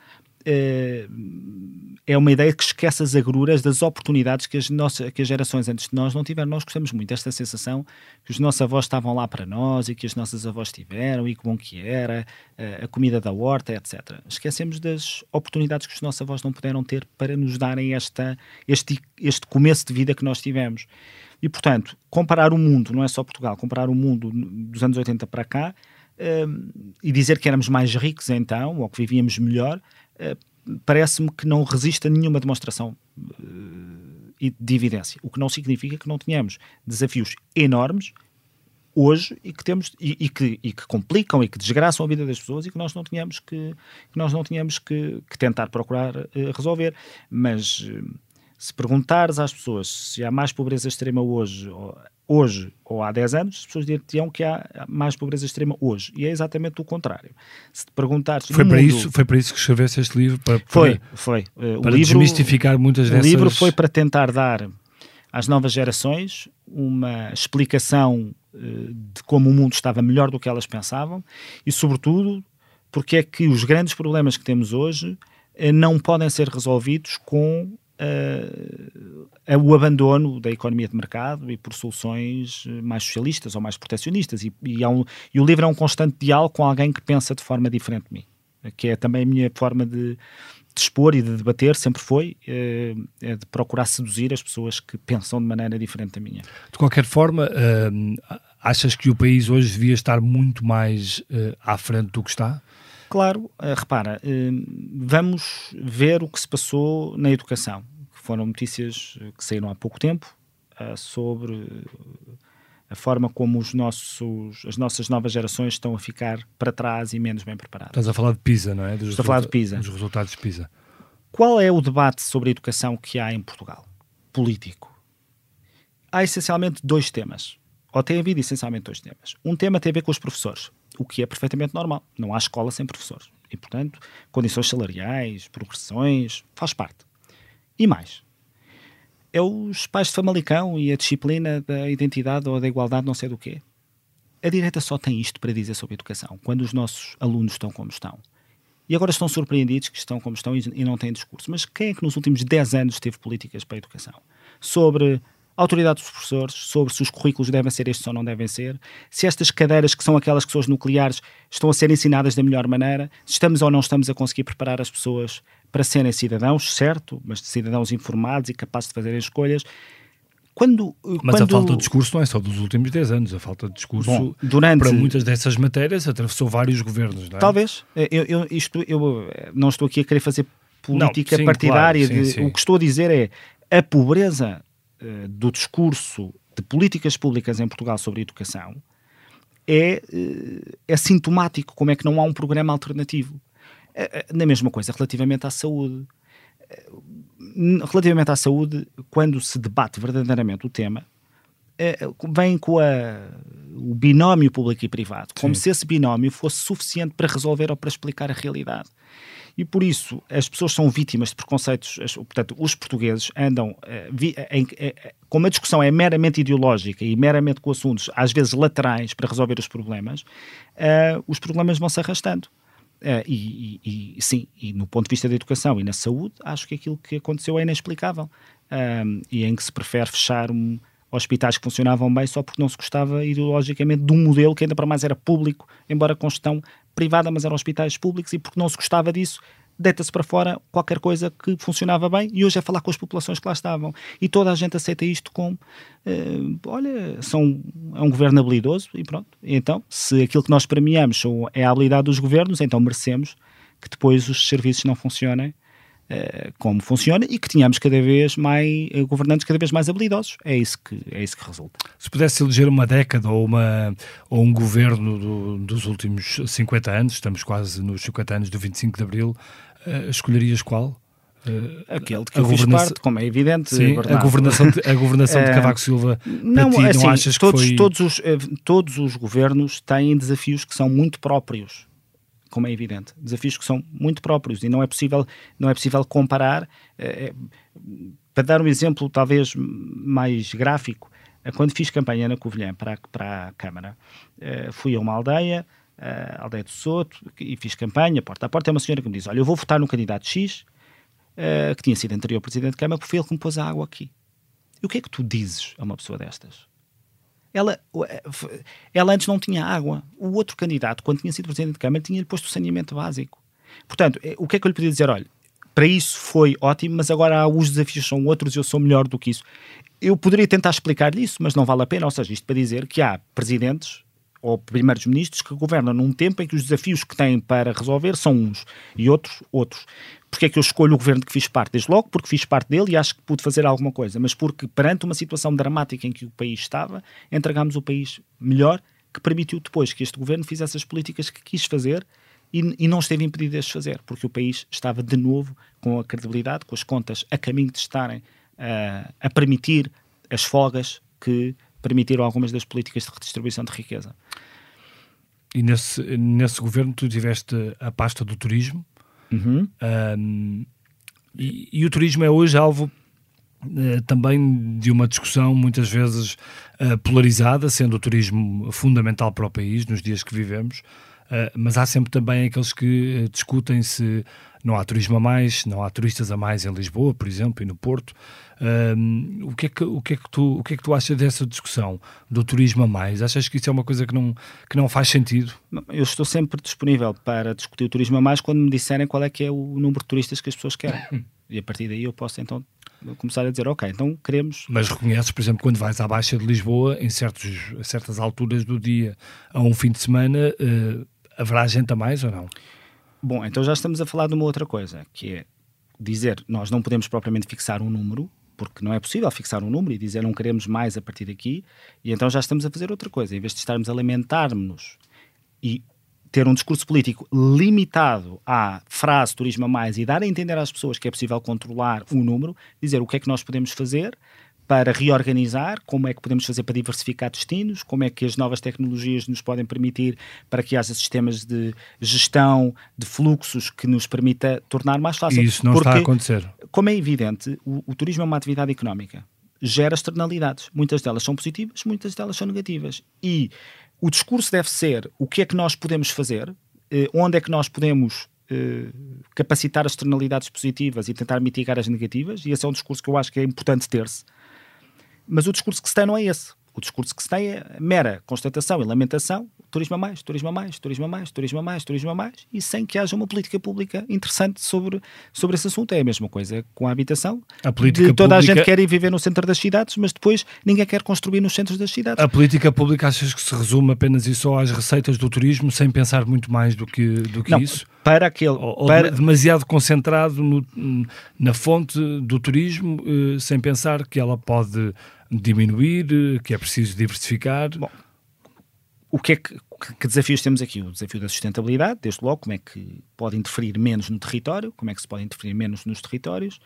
é uma ideia que esquece as agruras das oportunidades que as, nossas, que as gerações antes de nós não tiveram. Nós gostamos muito desta sensação que os nossos avós estavam lá para nós e que as nossas avós tiveram e que bom que era, eh, a comida da horta, etc. Esquecemos das oportunidades que os nossos avós não puderam ter para nos darem esta, este, este começo de vida que nós tivemos. E, portanto, comparar o mundo, não é só Portugal, comparar o mundo dos anos 80 para cá eh, e dizer que éramos mais ricos então, ou que vivíamos melhor, eh, parece-me que não resiste a nenhuma demonstração uh, de evidência. O que não significa que não tenhamos desafios enormes hoje e que temos e, e, que, e que complicam e que desgraçam a vida das pessoas e que nós não tínhamos que, que nós não tínhamos que, que tentar procurar uh, resolver. Mas uh, se perguntares às pessoas se há mais pobreza extrema hoje ou, hoje ou há 10 anos, as pessoas diriam que há mais pobreza extrema hoje. E é exatamente o contrário. Se te perguntares. Foi, para, mundo, isso, foi para isso que escreveste este livro? Para, para foi, foi. Uh, para livro, desmistificar muitas dessas. O livro foi para tentar dar às novas gerações uma explicação de como o mundo estava melhor do que elas pensavam e, sobretudo, porque é que os grandes problemas que temos hoje não podem ser resolvidos com uh, o abandono da economia de mercado e por soluções mais socialistas ou mais proteccionistas. E, e, um, e o livro é um constante diálogo com alguém que pensa de forma diferente de mim, que é também a minha forma de, de expor e de debater, sempre foi, é, é de procurar seduzir as pessoas que pensam de maneira diferente da minha. De qualquer forma, uh, achas que o país hoje devia estar muito mais uh, à frente do que está? Claro, uh, repara, vamos ver o que se passou na educação foram notícias eh, que saíram há pouco tempo sobre eh, a forma como os nossos, as nossas novas gerações estão a ficar para trás e menos bem preparadas. Estás a falar de PISA, não é? Dos Estou a falar de PISA. Dos resultados de PISA. Qual é o debate sobre a educação que há em Portugal? Político. Há essencialmente dois temas. Ou tem havido essencialmente dois temas. Um tema tem a ver com os professores, o que é perfeitamente normal. Não há escola sem professores. E, portanto, condições salariais, progressões, faz parte. E mais, é os pais de Famalicão e a disciplina da identidade ou da igualdade, não sei do quê. A direita só tem isto para dizer sobre educação, quando os nossos alunos estão como estão. E agora estão surpreendidos que estão como estão e não têm discurso. Mas quem é que nos últimos 10 anos teve políticas para a educação? Sobre a autoridade dos professores, sobre se os currículos devem ser estes ou não devem ser, se estas cadeiras, que são aquelas que são as nucleares, estão a ser ensinadas da melhor maneira, se estamos ou não estamos a conseguir preparar as pessoas para serem cidadãos, certo, mas cidadãos informados e capazes de fazerem escolhas. Quando, mas quando... a falta de discurso não é só dos últimos 10 anos, a falta de discurso Bom, durante... para muitas dessas matérias atravessou vários governos, não é? Talvez. Eu, eu, isto, eu não estou aqui a querer fazer política não, sim, partidária. Claro, sim, sim. O que estou a dizer é a pobreza uh, do discurso de políticas públicas em Portugal sobre educação é, uh, é sintomático como é que não há um programa alternativo. É, na mesma coisa relativamente à saúde. Relativamente à saúde, quando se debate verdadeiramente o tema, vem com a, o binómio público e privado, como Sim. se esse binómio fosse suficiente para resolver ou para explicar a realidade. E por isso as pessoas são vítimas de preconceitos, portanto, os portugueses andam, em, em, como a discussão é meramente ideológica e meramente com assuntos, às vezes laterais, para resolver os problemas, os problemas vão se arrastando. E, e, e, sim, e no ponto de vista da educação e na saúde, acho que aquilo que aconteceu é inexplicável. E em que se prefere fechar um, hospitais que funcionavam bem só porque não se gostava ideologicamente de um modelo que ainda para mais era público, embora com gestão privada, mas eram hospitais públicos, e porque não se gostava disso, deita-se para fora qualquer coisa que funcionava bem e hoje é falar com as populações que lá estavam. E toda a gente aceita isto como, uh, olha, são, é um governo habilidoso e pronto. então, se aquilo que nós premiamos é a habilidade dos governos, então merecemos que depois os serviços não funcionem uh, como funciona e que tenhamos cada vez mais uh, governantes cada vez mais habilidosos. É isso que, é isso que resulta. Se pudesse eleger uma década ou, uma, ou um governo do, dos últimos 50 anos, estamos quase nos 50 anos do 25 de Abril, uh, escolherias qual? Uh, Aquele de que eu fiz parte, como é evidente. Sim, a governação, de, a governação de Cavaco Silva, não, ti, assim, não achas todos, que foi... Todos os, todos os governos têm desafios que são muito próprios como é evidente. Desafios que são muito próprios e não é possível, não é possível comparar. É, para dar um exemplo talvez mais gráfico, quando fiz campanha na Covilhã para, para a Câmara, fui a uma aldeia, a aldeia do Soto, e fiz campanha, porta a porta, é uma senhora que me diz, olha, eu vou votar no candidato X, que tinha sido anterior presidente de Câmara, porque foi ele que me pôs a água aqui. E o que é que tu dizes a uma pessoa destas? Ela, eh, ela antes não tinha água. O outro candidato, quando tinha sido presidente de Câmara, tinha-lhe posto o saneamento básico. Portanto, eh, o que é que eu lhe podia dizer? Olha, para isso foi ótimo, mas agora os desafios são outros e eu sou melhor do que isso. Eu poderia tentar explicar-lhe isso, mas não vale a pena. Ou seja, isto para dizer que há presidentes ou primeiros-ministros que governam num tempo em que os desafios que têm para resolver são uns e outros, outros. Porque é que eu escolho o governo que fiz parte? Desde logo porque fiz parte dele e acho que pude fazer alguma coisa, mas porque perante uma situação dramática em que o país estava, entregámos o país melhor, que permitiu depois que este governo fizesse as políticas que quis fazer e, e, não esteve impedido de as fazer, porque o país estava de novo com a credibilidade, com as contas a caminho de estarem uh, a permitir as folgas que permitiram algumas das políticas de redistribuição de riqueza. E nesse, nesse governo tu tiveste a pasta do turismo, uhum. um, e, e, o turismo é hoje alvo também de uma discussão muitas vezes polarizada, sendo o turismo fundamental para o país nos dias que vivemos, mas há sempre também aqueles que discutem se não há turismo a mais, não há turistas a mais em Lisboa, por exemplo, e no Porto. Um, o, que é que, o, que é que tu, o que é que tu achas dessa discussão do turismo a mais? Achas que isso é uma coisa que não, que não faz sentido? Eu estou sempre disponível para discutir o turismo a mais quando me disserem qual é que é o número de turistas que as pessoas querem. e a partir daí eu posso então começar a dizer, ok, então queremos... Mas reconheces, por exemplo, quando vais à Baixa de Lisboa, em certos, certas alturas do dia, a um fim de semana, uh, haverá gente a mais ou não? Bom, então já estamos a falar de uma outra coisa, que é dizer, nós não podemos propriamente fixar um número, porque não é possível fixar um número e dizer não queremos mais a partir daqui, e então já estamos a fazer outra coisa. Em vez de estarmos a lamentar-nos e ter um discurso político limitado à frase turismo a mais e dar a entender às pessoas que é possível controlar o número, dizer o que é que nós podemos fazer para reorganizar, como é que podemos fazer para diversificar destinos, como é que as novas tecnologias nos podem permitir para que haja sistemas de gestão de fluxos que nos permita tornar mais fácil. E isso não Porque, está a acontecer. Como é evidente, o, o turismo é uma atividade económica, gera externalidades. Muitas delas são positivas, muitas delas são negativas. E o discurso deve ser o que é que nós podemos fazer, eh, onde é que nós podemos eh, capacitar as externalidades positivas e tentar mitigar as negativas, e esse é um discurso que eu acho que é importante ter-se. Mas o discurso que se tem não é esse. O discurso que se tem é mera constatação e lamentação, turismo a mais, turismo a mais, turismo a mais, turismo a mais, turismo a mais, e sem que haja uma política pública interessante sobre, sobre esse assunto. É a mesma coisa com a habitação. A política de, toda pública... a gente quer ir viver no centro das cidades, mas depois ninguém quer construir nos centros das cidades. A política pública achas que se resume apenas e só às receitas do turismo, sem pensar muito mais do que, do que não, isso? Para aquele, ou, para... demasiado concentrado no, na fonte do turismo, eh, sem pensar que ela pode diminuir, que é preciso diversificar. Bom, o que é que, que desafios temos aqui? O desafio da sustentabilidade, desde logo, como é que pode interferir menos no território, como é que se pode interferir menos nos territórios,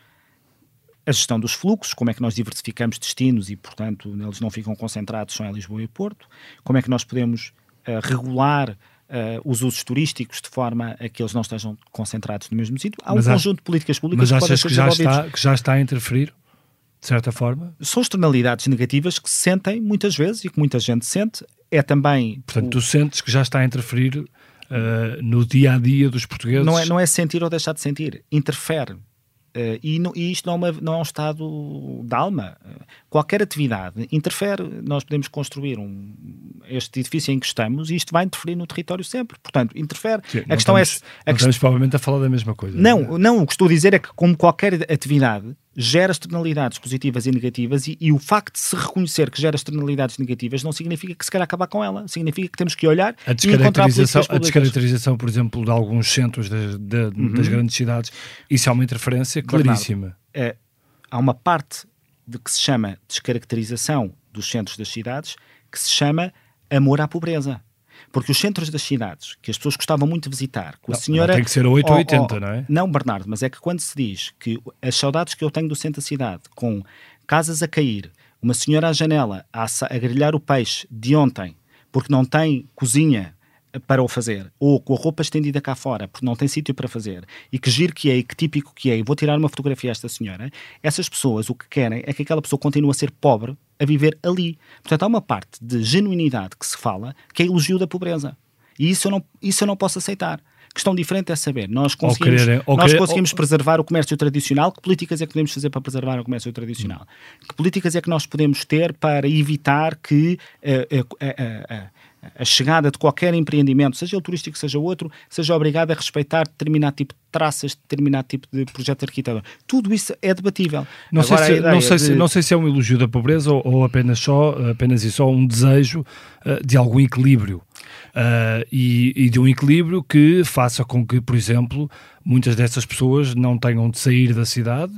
a gestão dos fluxos, como é que nós diversificamos destinos e, portanto, eles não ficam concentrados só em Lisboa e Porto, como é que nós podemos uh, regular uh, os usos turísticos de forma a que eles não estejam concentrados no mesmo sítio. Há um conjunto de políticas públicas mas que achas que já, está, que já está a interferir? De certa forma? São externalidades negativas que se sentem muitas vezes e que muita gente sente. É também. Portanto, o... tu sentes que já está a interferir uh, no dia a dia dos portugueses? Não é, não é sentir ou deixar de sentir, interfere. Uh, e, no, e, isto não é, uma, não é, um estado de alma. Qualquer atividade interfere. Nós podemos construir um, este edifício em que estamos e isto vai interferir no território sempre. Portanto, interfere. Sim, a questão estamos, é. A não quest... provavelmente a falar da mesma coisa. Não, não, não, o que estou a dizer é que, como qualquer atividade, gera externalidades positivas e negativas e, e, o facto de se reconhecer que gera externalidades negativas não significa que se quer acabar com ela, significa que temos que olhar a descaracterização, a descaracterização, por exemplo, de alguns centros de, de, uhum. das grandes cidades, isso é uma interferência claríssima. Bernardo, é, há uma parte de que se chama descaracterização dos centros das cidades que se chama amor à pobreza. Porque os centros das cidades, que as pessoas gostavam muito de visitar, com a senhora. Não tem que ser 8 ou 80, não é? Não, Bernardo, mas é que quando se diz que as saudades que eu tenho do centro da cidade, com casas a cair, uma senhora à janela a, a grelhar o peixe de ontem, porque não tem cozinha para o fazer, ou com a roupa estendida cá fora, porque não tem sítio para fazer, e que giro que é e que típico que é, e vou tirar uma fotografia a esta senhora, essas pessoas o que querem é que aquela pessoa continue a ser pobre a viver ali. Portanto, há uma parte de genuinidade que se fala que é elogio da pobreza. E isso eu não, isso eu não posso aceitar. Questão diferente é saber, nós conseguimos, querer, nós querer, conseguimos ou... preservar o comércio tradicional, que políticas é que podemos fazer para preservar o comércio tradicional? Hum. Que políticas é que nós podemos ter para evitar que uh, uh, uh, a chegada de qualquer empreendimento, seja ele turístico, seja outro, seja obrigado a respeitar determinado tipo de traças, determinado tipo de projeto arquitetônico. Tudo isso é debatível. Não, sei se, não, sei, de... se, não sei se é um elogio da pobreza ou, ou apenas, só, apenas e só um desejo uh, de algum equilíbrio. Uh, e, e, de um equilíbrio que faça com que, por exemplo, muitas dessas pessoas não tenham de sair da cidade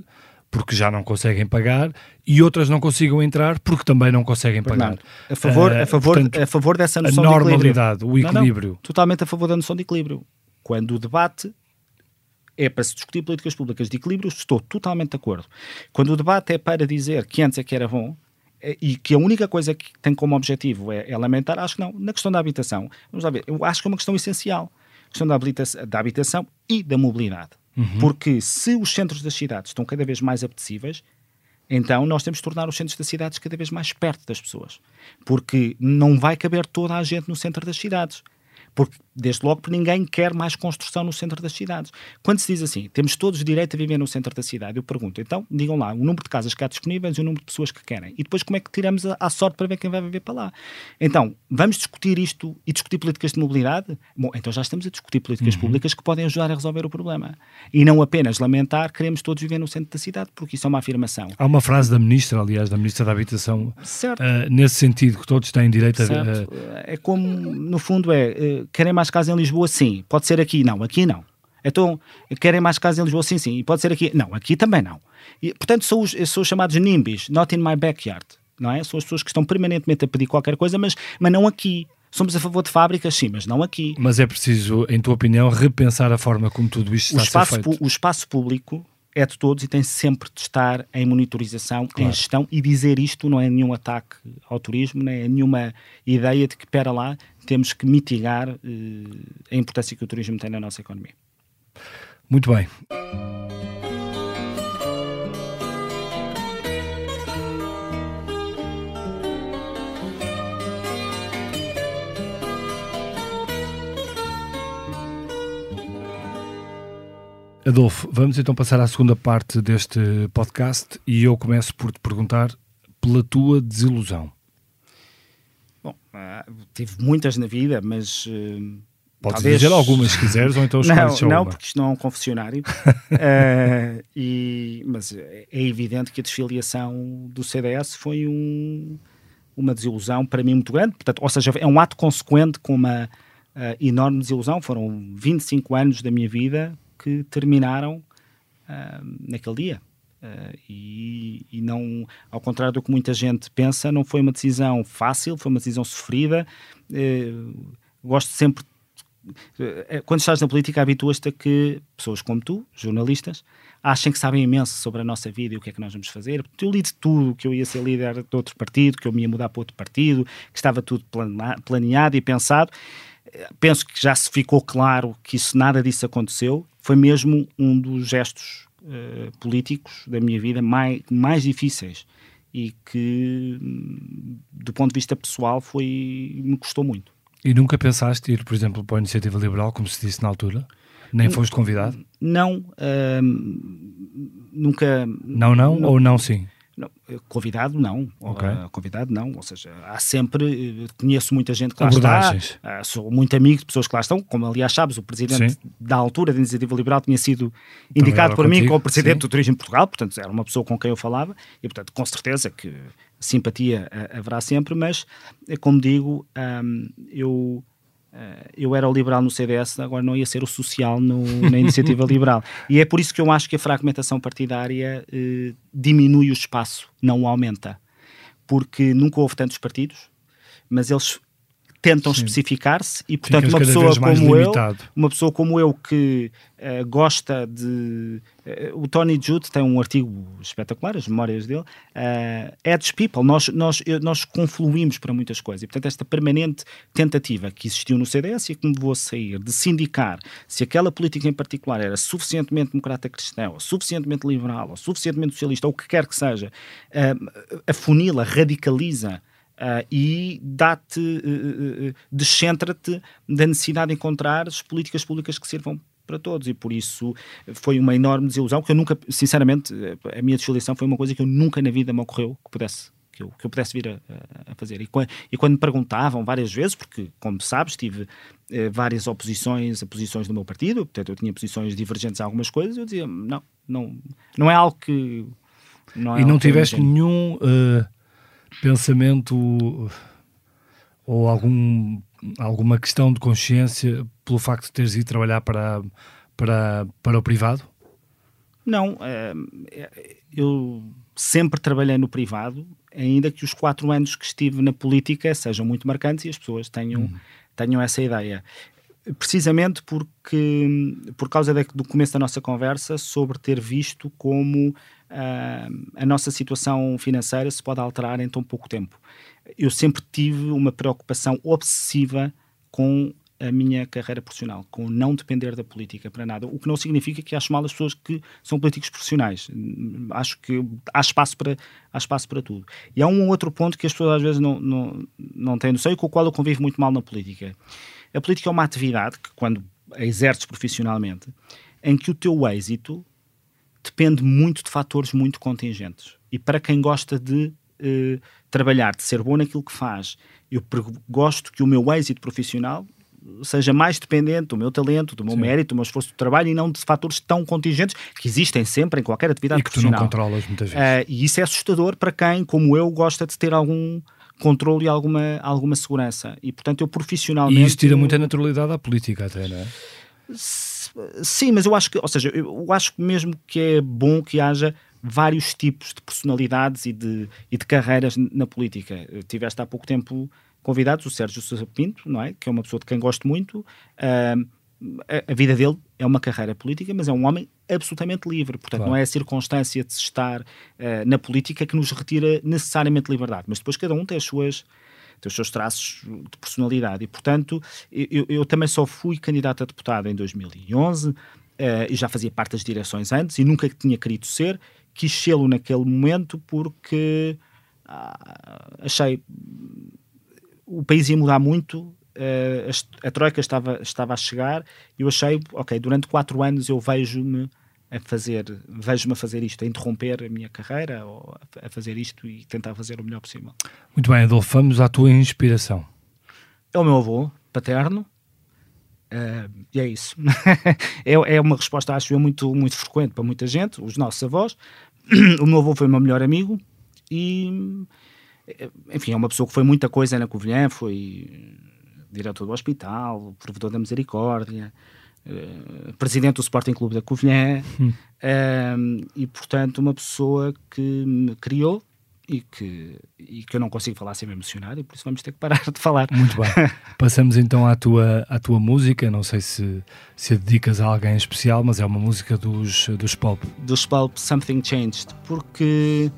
porque já não conseguem pagar e outras não consigam entrar porque também não conseguem pagar. a favor, uh, a favor, portanto, a favor dessa noção a normalidade, de o equilíbrio. Não, não, totalmente a favor da noção de equilíbrio. Quando o debate é para se discutir políticas públicas de equilíbrio, estou totalmente de acordo. Quando o debate é para dizer que antes é que era bom é, e que a única coisa que tem como objetivo é, é lamentar, acho que não. Na questão da habitação, vamos lá ver, eu acho que é uma questão essencial. A questão da habitação, da habitação e da mobilidade. Uhum. Porque se os centros das cidades estão cada vez mais apetecíveis, Então nós temos de tornar os centros das cidades cada vez mais perto das pessoas, porque não vai caber toda a gente no centro das cidades. Porque, desde logo, ninguém quer mais construção no centro das cidades. Quando se diz assim, temos todos direito a viver no centro da cidade, eu pergunto, então, digam lá, o número de casas que há disponíveis e o número de pessoas que querem. E depois como é que tiramos a, a sorte para ver quem vai viver para lá? Então, vamos discutir isto e discutir políticas de mobilidade? Bom, então já estamos a discutir políticas uhum. públicas que podem ajudar a resolver o problema. E não apenas lamentar, queremos todos viver no centro da cidade, porque isso é uma afirmação. Há uma frase da Ministra, aliás, da Ministra da Habitação, uh, nesse sentido, que todos têm direito certo. a... É como, no fundo, é, uh, querem mais casas em Lisboa sim. Pode ser aqui? Não, aqui não. Então, querem mais casas em Lisboa? Sim, sim. E pode ser aqui? Não, aqui também não. E, portanto, são os, são os chamados NIMBYs, not in my backyard. Não é? São as pessoas que estão permanentemente a pedir qualquer coisa, mas, mas não aqui. Somos a favor de fábricas, sim, mas não aqui. Mas é preciso, em tua opinião, repensar a forma como tudo isto está o espaço, a ser feito. O espaço público é de todos e tem sempre de estar em monitorização, claro. em gestão e dizer isto não é nenhum ataque ao turismo, nem é nenhuma ideia de que, pera lá, temos que mitigar uh, a importância que o turismo tem na nossa economia. Muito bem. Adolfo, vamos então passar à segunda parte deste podcast e eu começo por te perguntar pela tua desilusão. Bom, uh, tive muitas na vida, mas. Uh, Podes talvez... dizer algumas se quiseres, ou então escolhes Não, não porque isto não é um confessionário. uh, e, mas é evidente que a desfiliação do CDS foi um, uma desilusão para mim muito grande. Portanto, ou seja, é um ato consequente com uma uh, enorme desilusão. Foram 25 anos da minha vida que terminaram uh, naquele dia. Uh, e, e, não, ao contrário do que muita gente pensa, não foi uma decisão fácil, foi uma decisão sofrida. Uh, gosto sempre, uh, quando estás na política, habituas-te a que pessoas como tu, jornalistas, achem que sabem imenso sobre a nossa vida e o que é que nós vamos fazer. Eu li de tudo, que eu ia ser líder de outro partido, que eu me ia mudar para outro partido, que estava tudo planeado e pensado. Penso que já se ficou claro que isso nada disso aconteceu. Foi mesmo um dos gestos uh, políticos da minha vida mais, mais difíceis e que, do ponto de vista pessoal, foi, me custou muito. E nunca pensaste ir, por exemplo, para a Iniciativa Liberal, como se disse na altura? Nem foste convidado? Não, uh, nunca. Não, não, não, ou não sim? Convidado não, okay. uh, convidado não, ou seja, há sempre, conheço muita gente que lá está, uh, sou muito amigo de pessoas que lá estão, como aliás sabes, o presidente Sim. da altura da Iniciativa Liberal tinha sido indicado por contigo. mim como presidente Sim. do Turismo de Portugal, portanto era uma pessoa com quem eu falava e portanto com certeza que simpatia uh, haverá sempre, mas como digo, eu eu era o liberal no CDS, agora não ia ser o social no, na iniciativa liberal. E é por isso que eu acho que a fragmentação partidária uh, diminui o espaço, não o aumenta. Porque nunca houve tantos partidos, mas eles tentam especificar-se e portanto uma pessoa como eu uma pessoa como eu que uh, gosta de uh, o Tony Judd tem um artigo espetacular as memórias dele uh, Edge People. Nós nós nós confluímos para muitas coisas. E portanto esta permanente tentativa que existiu no CDS e que me vou sair de sindicar se aquela política em particular era suficientemente democrata cristã ou suficientemente liberal ou suficientemente socialista ou o que quer que seja uh, afunila radicaliza Uh, e dá-te, uh, uh, descentra-te da necessidade de encontrar as políticas públicas que sirvam para todos e por isso foi uma enorme desilusão que eu nunca, sinceramente, a minha desfiliação foi uma coisa que eu nunca na vida me ocorreu que pudesse que eu, que eu pudesse vir a, a fazer. E, quando, e quando me perguntavam várias vezes, porque, como sabes, tive várias oposições a posições do meu partido, portanto, eu tinha posições divergentes a algumas coisas, eu dizia, não, não, não é algo que. Não é e não tiveste nenhum. Pensamento ou algum, alguma questão de consciência pelo facto de teres ido trabalhar para, para, para o privado? Não, é, eu sempre trabalhei no privado, ainda que os quatro anos que estive na política sejam muito marcantes e as pessoas tenham, uhum. tenham essa ideia. Precisamente porque, por causa do começo da nossa conversa, sobre ter visto como uh, a nossa situação financeira se pode alterar em tão pouco tempo. Eu sempre tive uma preocupação obsessiva com a minha carreira profissional, com não depender da política para nada, o que não significa que acho mal as pessoas que são políticos profissionais. Acho que há espaço para, há espaço para tudo. E há um outro ponto que as pessoas às vezes não, não, não têm noção e com o qual eu convivo muito mal na política. A política é uma atividade que, quando a exerces profissionalmente, em que o teu êxito depende muito de fatores muito contingentes. E para quem gosta de eh, trabalhar, de ser bom naquilo que faz, eu gosto que o meu êxito profissional seja mais dependente do meu talento, do meu Sim. mérito, do meu esforço de trabalho e não de fatores tão contingentes que existem sempre em qualquer atividade e que tu não controlas muitas vezes. Uh, e isso é assustador para quem, como eu, gosta de ter algum controle e alguma, alguma segurança. E, portanto, eu profissionalmente... E isso tira muita naturalidade à política até, não é? Sim, mas eu acho que, ou seja, eu acho mesmo que é bom que haja vários tipos de personalidades e de, e de carreiras na política. Tiveste há pouco tempo convidados o Sérgio Sousa Pinto, não é? Que é uma pessoa de quem gosto muito. Uh, a, a, vida dele é uma carreira política, mas é um homem absolutamente livre. Portanto, claro. não é a circunstância de se estar uh, na política que nos retira necessariamente liberdade. Mas depois cada um tem as suas tem os seus traços de personalidade. E, portanto, eu, eu também só fui candidato a deputado em 2011 uh, e já fazia parte das direções antes e nunca tinha querido ser. Quis sê-lo naquele momento porque ah, achei o país ia mudar muito, uh, a, a, Troika estava, estava a chegar e eu achei, ok, durante quatro anos eu vejo-me a fazer, vejo-me a fazer isto, a interromper a minha carreira ou a fazer isto e tentar fazer o melhor possível. Muito bem, Adolfo, vamos à tua inspiração. É o meu avô paterno, uh, e é isso. é, é uma resposta, acho eu, muito, muito frequente para muita gente, os nossos avós. o meu avô foi o meu melhor amigo e, enfim, é uma pessoa que foi muita coisa na Covilhã, foi diretor do hospital, provedor da misericórdia, eh, presidente do Sporting Clube da Covilhã hum. um, e, portanto, uma pessoa que me criou e que, e que eu não consigo falar sem me emocionar e por isso vamos ter que parar de falar. Muito bem. Passamos então à tua, à tua música, não sei se, se a dedicas a alguém especial, mas é uma música dos, dos Pulp. Dos Pulp, Something Changed, porque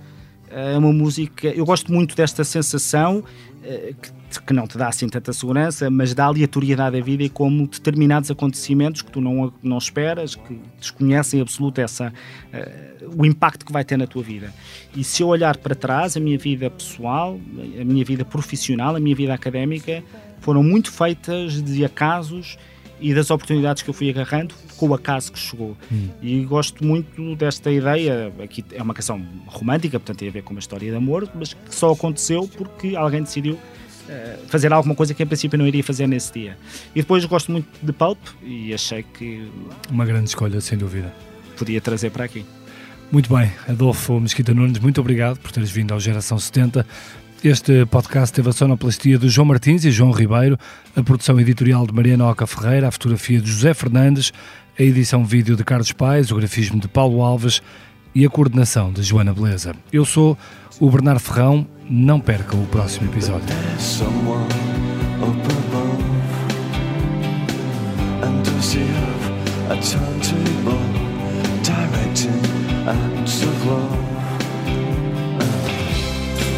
é uma música, eu gosto muito desta sensação eh, que que não te dá assim tanta segurança, mas dá aleatoriedade à vida e como determinados acontecimentos que tu não, não esperas, que desconhecem absoluto essa, uh, o impacto que vai ter na tua vida. E se eu olhar para trás, a minha vida pessoal, a minha vida profissional, a minha vida académica, foram muito feitas de acasos e das oportunidades que eu fui agarrando com o acaso que chegou. Hum. E gosto muito desta ideia. Aqui é uma canção romântica, portanto tem a ver com uma história de amor, mas que só aconteceu porque alguém decidiu fazer alguma coisa que em princípio não iria fazer nesse dia. E depois gosto muito de Pulp e achei que. Uma grande escolha, sem dúvida. Podia trazer para aqui. Muito bem, Adolfo Mesquita Nunes, muito obrigado por teres vindo ao Geração 70. Este podcast teve a sonoplastia de João Martins e João Ribeiro, a produção editorial de Mariana Oca Ferreira, a fotografia de José Fernandes, a edição vídeo de Carlos Paes, o grafismo de Paulo Alves e a coordenação de Joana Beleza. Eu sou o Bernardo Ferrão não perca o próximo episódio.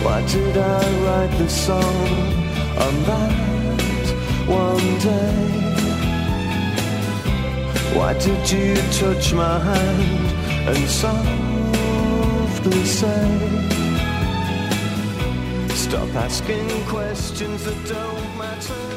Why did I write this song on that one day? Why did you touch my hand and softly say? Stop asking questions that don't matter.